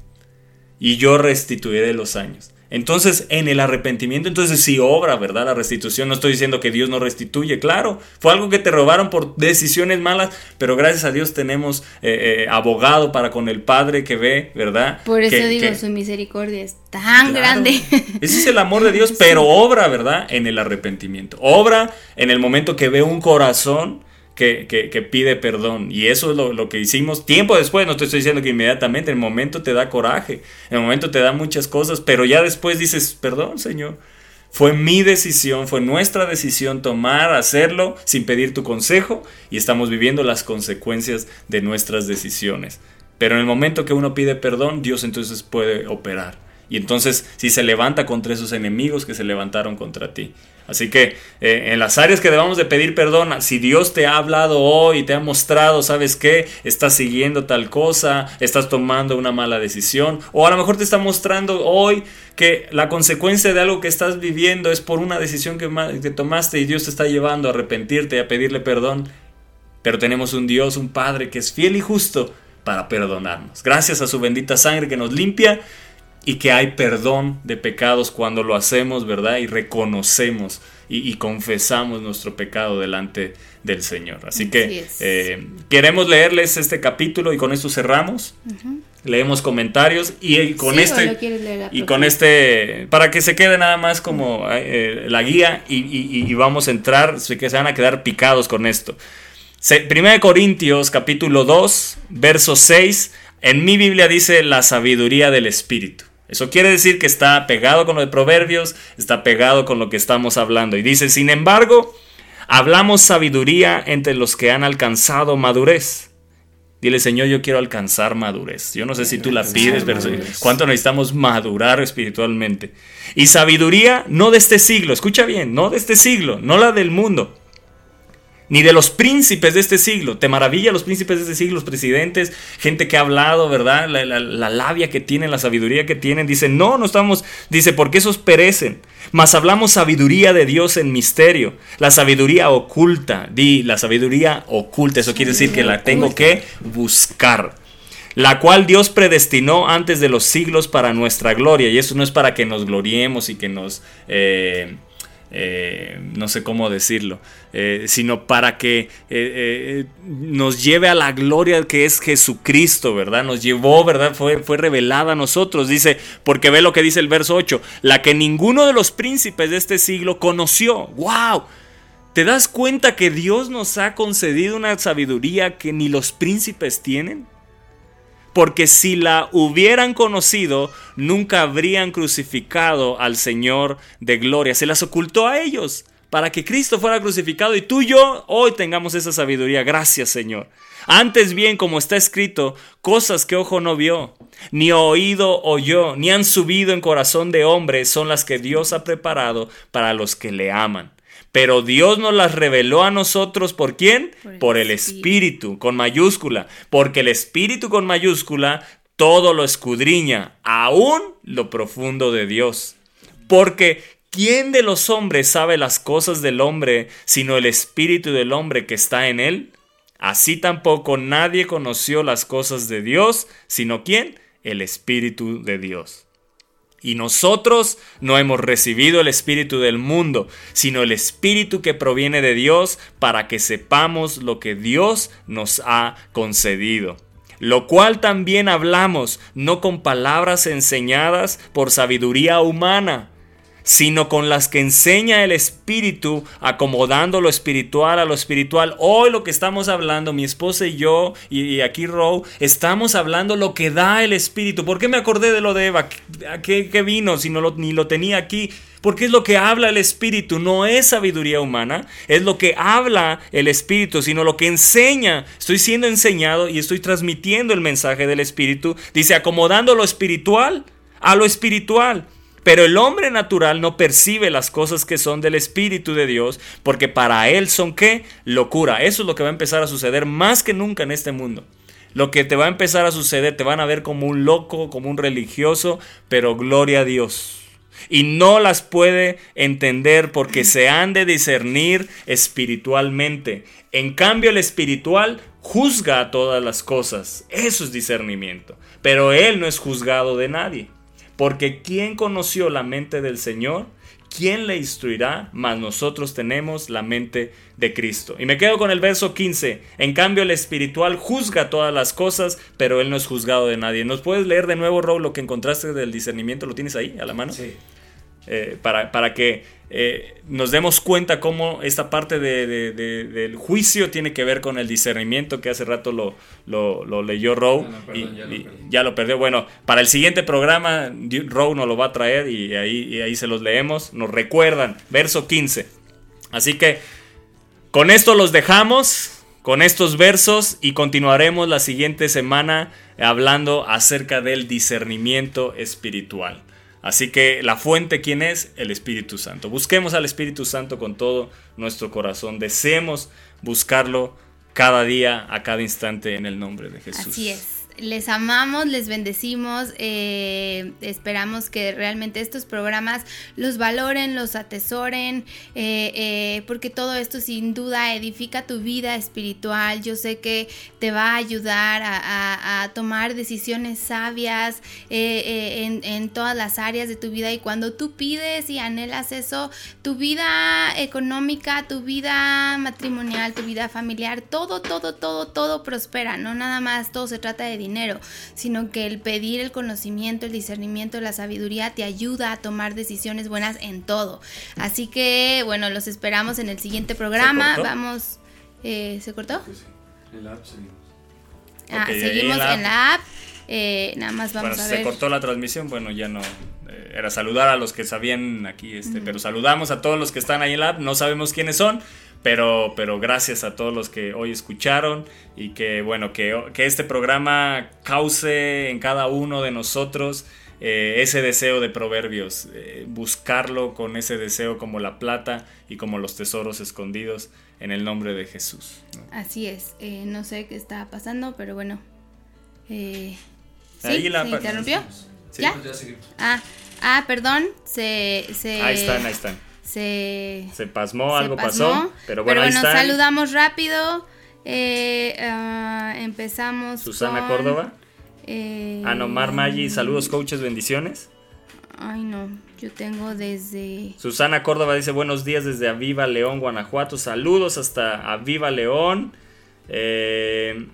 Y yo restituiré los años. Entonces, en el arrepentimiento, entonces sí obra, ¿verdad? La restitución. No estoy diciendo que Dios no restituye, claro. Fue algo que te robaron por decisiones malas, pero gracias a Dios tenemos eh, eh, abogado para con el Padre que ve, ¿verdad? Por eso Que- digo, que- su misericordia es tan Claro. grande. Ese es el amor de Dios, <laughs> pero obra, ¿verdad? En el arrepentimiento. Obra en el momento que ve un corazón que, pide perdón. Y eso es lo, lo que hicimos tiempo después. No te estoy diciendo que inmediatamente. En el momento te da coraje. El momento te da muchas cosas. Pero ya después dices, perdón, Señor. Fue mi decisión, fue nuestra decisión tomar, hacerlo sin pedir tu consejo y estamos viviendo las consecuencias de nuestras decisiones. Pero en el momento que uno pide perdón, Dios entonces puede operar. Y entonces si se levanta contra esos enemigos que se levantaron contra ti. Así que eh, en las áreas que debamos de pedir perdón, si Dios te ha hablado hoy te ha mostrado, ¿sabes qué? Estás siguiendo tal cosa, estás tomando una mala decisión, o a lo mejor te está mostrando hoy que la consecuencia de algo que estás viviendo es por una decisión que, que tomaste y Dios te está llevando a arrepentirte y a pedirle perdón. Pero tenemos un Dios, un Padre que es fiel y justo para perdonarnos. Gracias a su bendita sangre que nos limpia y que hay perdón de pecados cuando lo hacemos, ¿verdad? Y reconocemos y, y confesamos nuestro pecado delante del Señor. Así que Así eh, queremos leerles este capítulo y con esto cerramos. Leemos comentarios y, eh, con Sí, ¿o este y con este para que se quede nada más como eh, la guía y, vamos a entrar, así que se van a quedar picados con esto. Se- Primera de Corintios capítulo 2, verso 6, en mi Biblia dice la sabiduría del Espíritu. Eso quiere decir que está pegado con lo de Proverbios, está pegado con lo que estamos hablando. Y dice, sin embargo, hablamos sabiduría entre los que han alcanzado madurez. Dile, Señor, yo quiero alcanzar madurez. Yo no sé si tú la pides, pero cuánto necesitamos madurar espiritualmente. Y sabiduría no de este siglo, escucha bien, no de este siglo, no la del mundo, ni de los príncipes de este siglo. Te maravilla los príncipes de este siglo, los presidentes, gente que ha hablado, ¿verdad? La, la- la labia que tienen, la sabiduría que tienen. Dice, no, no estamos, dice, porque esos perecen. Mas hablamos sabiduría de Dios en misterio, la sabiduría oculta. Di, la sabiduría oculta, eso quiere decir que la tengo que buscar la cual Dios predestinó antes de los siglos para nuestra gloria. Y eso no es para que nos gloriemos y que nos... eh, eh, no sé cómo decirlo, eh, sino para que eh, nos lleve a la gloria que es Jesucristo, ¿verdad? Nos llevó, ¿verdad? Fue, fue revelada a nosotros, dice, porque ve lo que dice el verso 8, la que ninguno de los príncipes de este siglo conoció. ¡Wow! ¿Te das cuenta que Dios nos ha concedido una sabiduría que ni los príncipes tienen? Porque si la hubieran conocido, nunca habrían crucificado al Señor de gloria. Se las ocultó a ellos para que Cristo fuera crucificado y tú y yo hoy tengamos esa sabiduría. Gracias Señor. Antes bien, como está escrito, cosas que ojo no vio, ni oído oyó, ni han subido en corazón de hombre, son las que Dios ha preparado para los que le aman. Pero Dios nos las reveló a nosotros por quién? Por el Por el Espíritu. Espíritu, con mayúscula. Porque el Espíritu con mayúscula todo lo escudriña, aún lo profundo de Dios. Porque ¿quién de los hombres sabe las cosas del hombre sino el Espíritu del hombre que está en él? Así tampoco nadie conoció las cosas de Dios, sino quién? El Espíritu de Dios. Y nosotros no hemos recibido el Espíritu del mundo, sino el Espíritu que proviene de Dios para que sepamos lo que Dios nos ha concedido. Lo cual también hablamos, no con palabras enseñadas por sabiduría humana, sino con las que enseña el Espíritu, acomodando lo espiritual a lo espiritual. Hoy lo que estamos hablando, mi esposa y yo, y, aquí Row, estamos hablando lo que da el Espíritu. ¿Por qué me acordé de lo de Eva? ¿A qué, vino si no ni lo tenía aquí? porque es lo que habla el Espíritu, no es sabiduría humana, es lo que habla el Espíritu, sino lo que enseña. Estoy siendo enseñado y estoy transmitiendo el mensaje del Espíritu, dice, acomodando lo espiritual a lo espiritual. Pero el hombre natural no percibe las cosas que son del Espíritu de Dios, porque para él son qué? Locura. Eso es lo que va a empezar a suceder más que nunca en este mundo. Lo que te va a empezar a suceder, te van a ver como un loco, como un religioso, pero gloria a Dios. Y no las puede entender porque se han de discernir espiritualmente. En cambio, el espiritual juzga a todas las cosas. Eso es discernimiento. Pero él no es juzgado de nadie. Porque ¿quién conoció la mente del Señor? ¿Quién le instruirá? Mas nosotros tenemos la mente de Cristo. Y me quedo con el verso 15. En cambio, el espiritual juzga todas las cosas, pero él no es juzgado de nadie. ¿Nos puedes leer de nuevo, Rob, lo que encontraste del discernimiento? ¿Lo tienes ahí a la mano? Sí. Eh, para, para que eh, nos demos cuenta cómo esta parte de- de- de- del juicio tiene que ver con el discernimiento que hace rato lo, lo- lo leyó Row No, no, y, ya lo y perdí. ya lo perdió. Bueno, para el siguiente programa Di- Row nos lo va a traer y ahí, y ahí se los leemos. Nos recuerdan, verso 15. Así que con esto los dejamos, con estos versos y continuaremos la siguiente semana hablando acerca del discernimiento espiritual. Así que la fuente, ¿quién es? El Espíritu Santo. Busquemos al Espíritu Santo con todo nuestro corazón. Deseemos buscarlo cada día, a cada instante, en el nombre de Jesús. Así es. Les amamos, les bendecimos, eh, esperamos que realmente estos programas los valoren, los atesoren, eh, eh, porque todo esto sin duda edifica tu vida espiritual. Yo sé que te va a ayudar a, tomar decisiones sabias en, en todas las áreas de tu vida y cuando tú pides y anhelas eso, tu vida económica, tu vida matrimonial, tu vida familiar, todo, todo, todo, todo prospera. No nada más todo se trata de dinero, sino que el pedir el conocimiento, el discernimiento, la sabiduría te ayuda a tomar decisiones buenas en todo. Así que, bueno, los esperamos en el siguiente programa. Vamos. eh, ¿Se cortó? El app seguimos. Ah, seguimos en la en la app. Eh, nada más vamos bueno, a se ver. cortó la transmisión, bueno, ya no. eh, era saludar a los que sabían aquí, este, pero saludamos a todos los que están ahí en la app, no sabemos quiénes son, pero, pero gracias a todos los que hoy escucharon y que, bueno, que, que este programa cause en cada uno de nosotros eh, ese deseo de proverbios, eh, buscarlo con ese deseo como la plata y como los tesoros escondidos en el nombre de Jesús. ¿no? Así es. eh, no sé qué está pasando, pero bueno. ¿Sí? Ahí la- ¿Se interrumpió? Sí. ¿Ya? Pues. Ah, ah, perdón. Se, se, Ahí están, ahí están. Se, Se pasmó, se algo pasmó, pasó, pero bueno, ahí están. saludamos rápido. Eh, ah, empezamos. Susana con, Córdoba. eh, Anomar Maggi, saludos coaches, bendiciones. Ay, no. Yo tengo desde. Susana Córdoba dice buenos días desde Aviva León, Guanajuato. Saludos hasta Aviva León. Eh,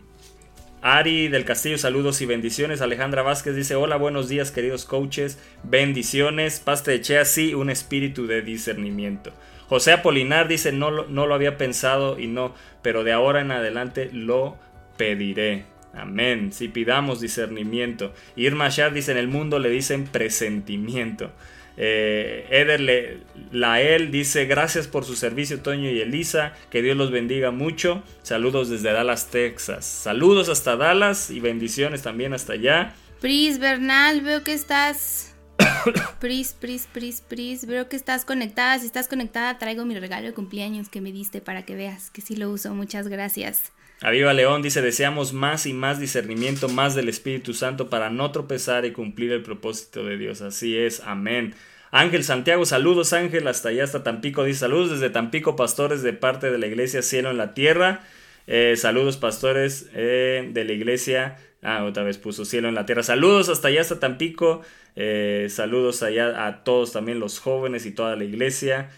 Ari del Castillo, saludos y bendiciones. Alejandra Vázquez dice hola, buenos días queridos coaches, bendiciones. Paste de Chea, sí, un espíritu de discernimiento. José Apolinar dice no, lo- no lo había pensado y no, pero de ahora en adelante lo pediré. Amén. Si pidamos discernimiento. Irma Shah dice: En el mundo le dicen presentimiento. Eh, Eder Lael dice: Gracias por su servicio, Toño y Elisa. Que Dios los bendiga mucho. Saludos desde Dallas, Texas. Saludos hasta Dallas y bendiciones también hasta allá. Pris Bernal, veo que estás. <coughs> Pris, Pris, Pris, Pris, veo que estás conectada. Si estás conectada, traigo mi regalo de cumpleaños que me diste para que veas que sí lo uso. Muchas gracias. Aviva León dice: Deseamos más y más discernimiento, más del Espíritu Santo para no tropezar y cumplir el propósito de Dios. Así es, amén. Ángel Santiago, saludos Ángel, hasta allá, hasta Tampico. Dice: Saludos desde Tampico, pastores de parte de la iglesia Cielo en la Tierra. Eh, saludos, pastores eh, de la iglesia. Ah, otra vez puso cielo en la tierra. Saludos hasta allá, hasta Tampico. Eh, saludos allá a todos también los jóvenes y toda la iglesia.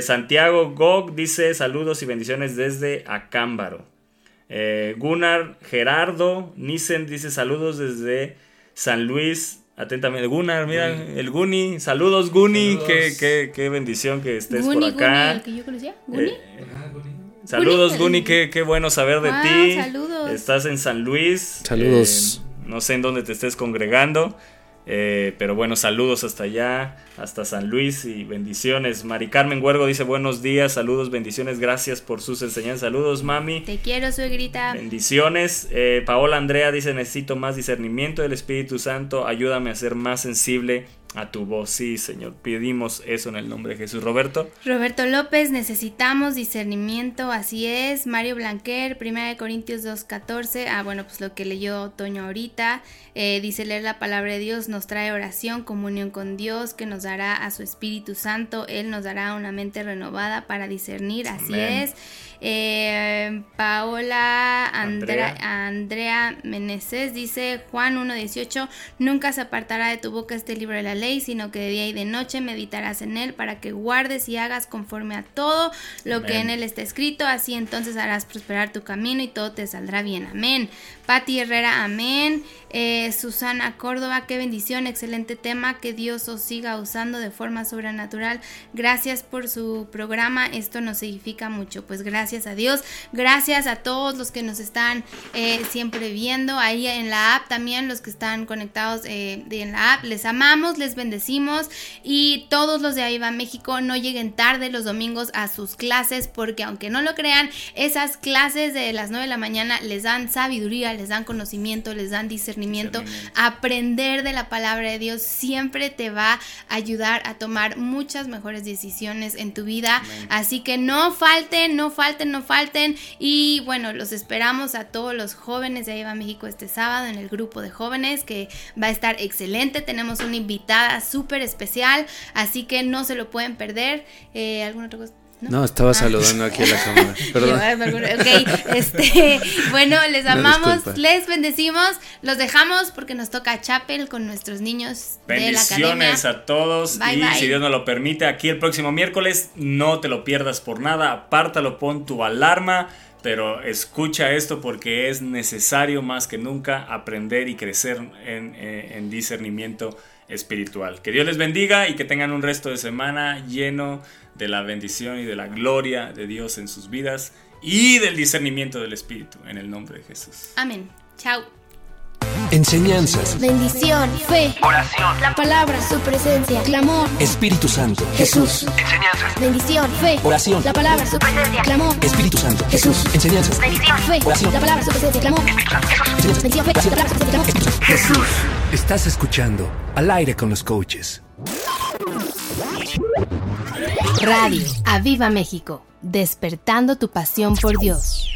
Santiago Gog dice saludos y bendiciones desde Acámbaro. Eh, Gunnar Gerardo Nissen dice saludos desde San Luis. Atentamente, Gunnar, mira, el Guni. Saludos, Guni. Saludos. Qué, qué- qué bendición que estés Guni, por acá. Guni, el que yo conocía. Guni. Eh, Ah, Guni. Saludos, Guni. Qué, qué bueno saber de Wow, ti. saludos. Estás en San Luis. Saludos. Eh, no sé en dónde te estés congregando. Eh, pero bueno, saludos hasta allá, hasta San Luis y bendiciones. Mari Carmen Huergo dice buenos días, saludos, bendiciones, gracias por sus enseñanzas. Saludos, mami. Te quiero, suegrita. Bendiciones. Eh, Paola Andrea dice necesito más discernimiento del Espíritu Santo, ayúdame a ser más sensible a tu voz. Sí, Señor, pedimos eso en el nombre de Jesús. Roberto. Roberto López, necesitamos discernimiento, así es. Mario Blanquer, 1 Corintios 2.14. Ah, bueno, pues lo que leyó Toño ahorita. Eh, dice leer la palabra de Dios nos trae oración, comunión con Dios, que nos dará a su Espíritu Santo. Él nos dará una mente renovada para discernir, así Amén. es. Eh, Paola Andrea, Andrea. Andrea Meneses dice Juan 1.18 Nunca se apartará de tu boca este libro de la ley, sino que de día y de noche meditarás en él para que guardes y hagas conforme a todo lo que en él está escrito, así entonces harás prosperar tu camino y todo te saldrá bien. Amén. Pati Herrera, amén. Eh, Susana Córdoba, qué bendición, excelente tema, que Dios os siga usando de forma sobrenatural. Gracias por su programa, esto nos edifica mucho. Pues gracias a Dios, gracias a todos los que nos están eh, siempre viendo ahí en la app, también los que están conectados eh, en la app. Les amamos, les bendecimos y todos los de Ahí México no lleguen tarde los domingos a sus clases porque aunque no lo crean, esas clases de las 9 de la mañana les dan sabiduría, les dan conocimiento, les dan discernimiento. Discernimiento. Aprender de la palabra de Dios siempre te va a ayudar a tomar muchas mejores decisiones en tu vida. Así que no falten, no falten, no falten. Y bueno, los esperamos a todos los jóvenes de Ahí va México este sábado en el grupo de jóvenes que va a estar excelente. Tenemos una invitada súper especial, así que no se lo pueden perder. Eh, ¿Alguna otra cosa? No, estaba Ah. saludando aquí a la cámara. <laughs> Perdón. Ok, este, <laughs> bueno, les amamos, les bendecimos, los dejamos porque nos toca Chapel con nuestros niños de la academia. Bendiciones a todos Bye, y bye. si Dios nos lo permite, aquí el próximo miércoles no te lo pierdas por nada, apártalo, pon tu alarma, pero escucha esto porque es necesario más que nunca aprender y crecer en, eh, en discernimiento espiritual. Que Dios les bendiga y que tengan un resto de semana lleno de la bendición y de la gloria de Dios en sus vidas y del discernimiento del Espíritu, en el nombre de Jesús. Amén. Chao. Enseñanzas. Bendición, fe, Oración. la palabra, su presencia, clamor, Espíritu Santo. Jesús. Enseñanzas. Bendición, fe, Oración. la palabra, su presencia, clamor, Espíritu Santo. Jesús. Enseñanzas. bendición, fe, Oración. la palabra, su presencia, clamor, Enseñanzas. bendición, fe, la palabra, su presencia, clamor, Jesús. Estás escuchando Al aire con los coaches. Radio. Aviva México. Despertando tu pasión por Dios.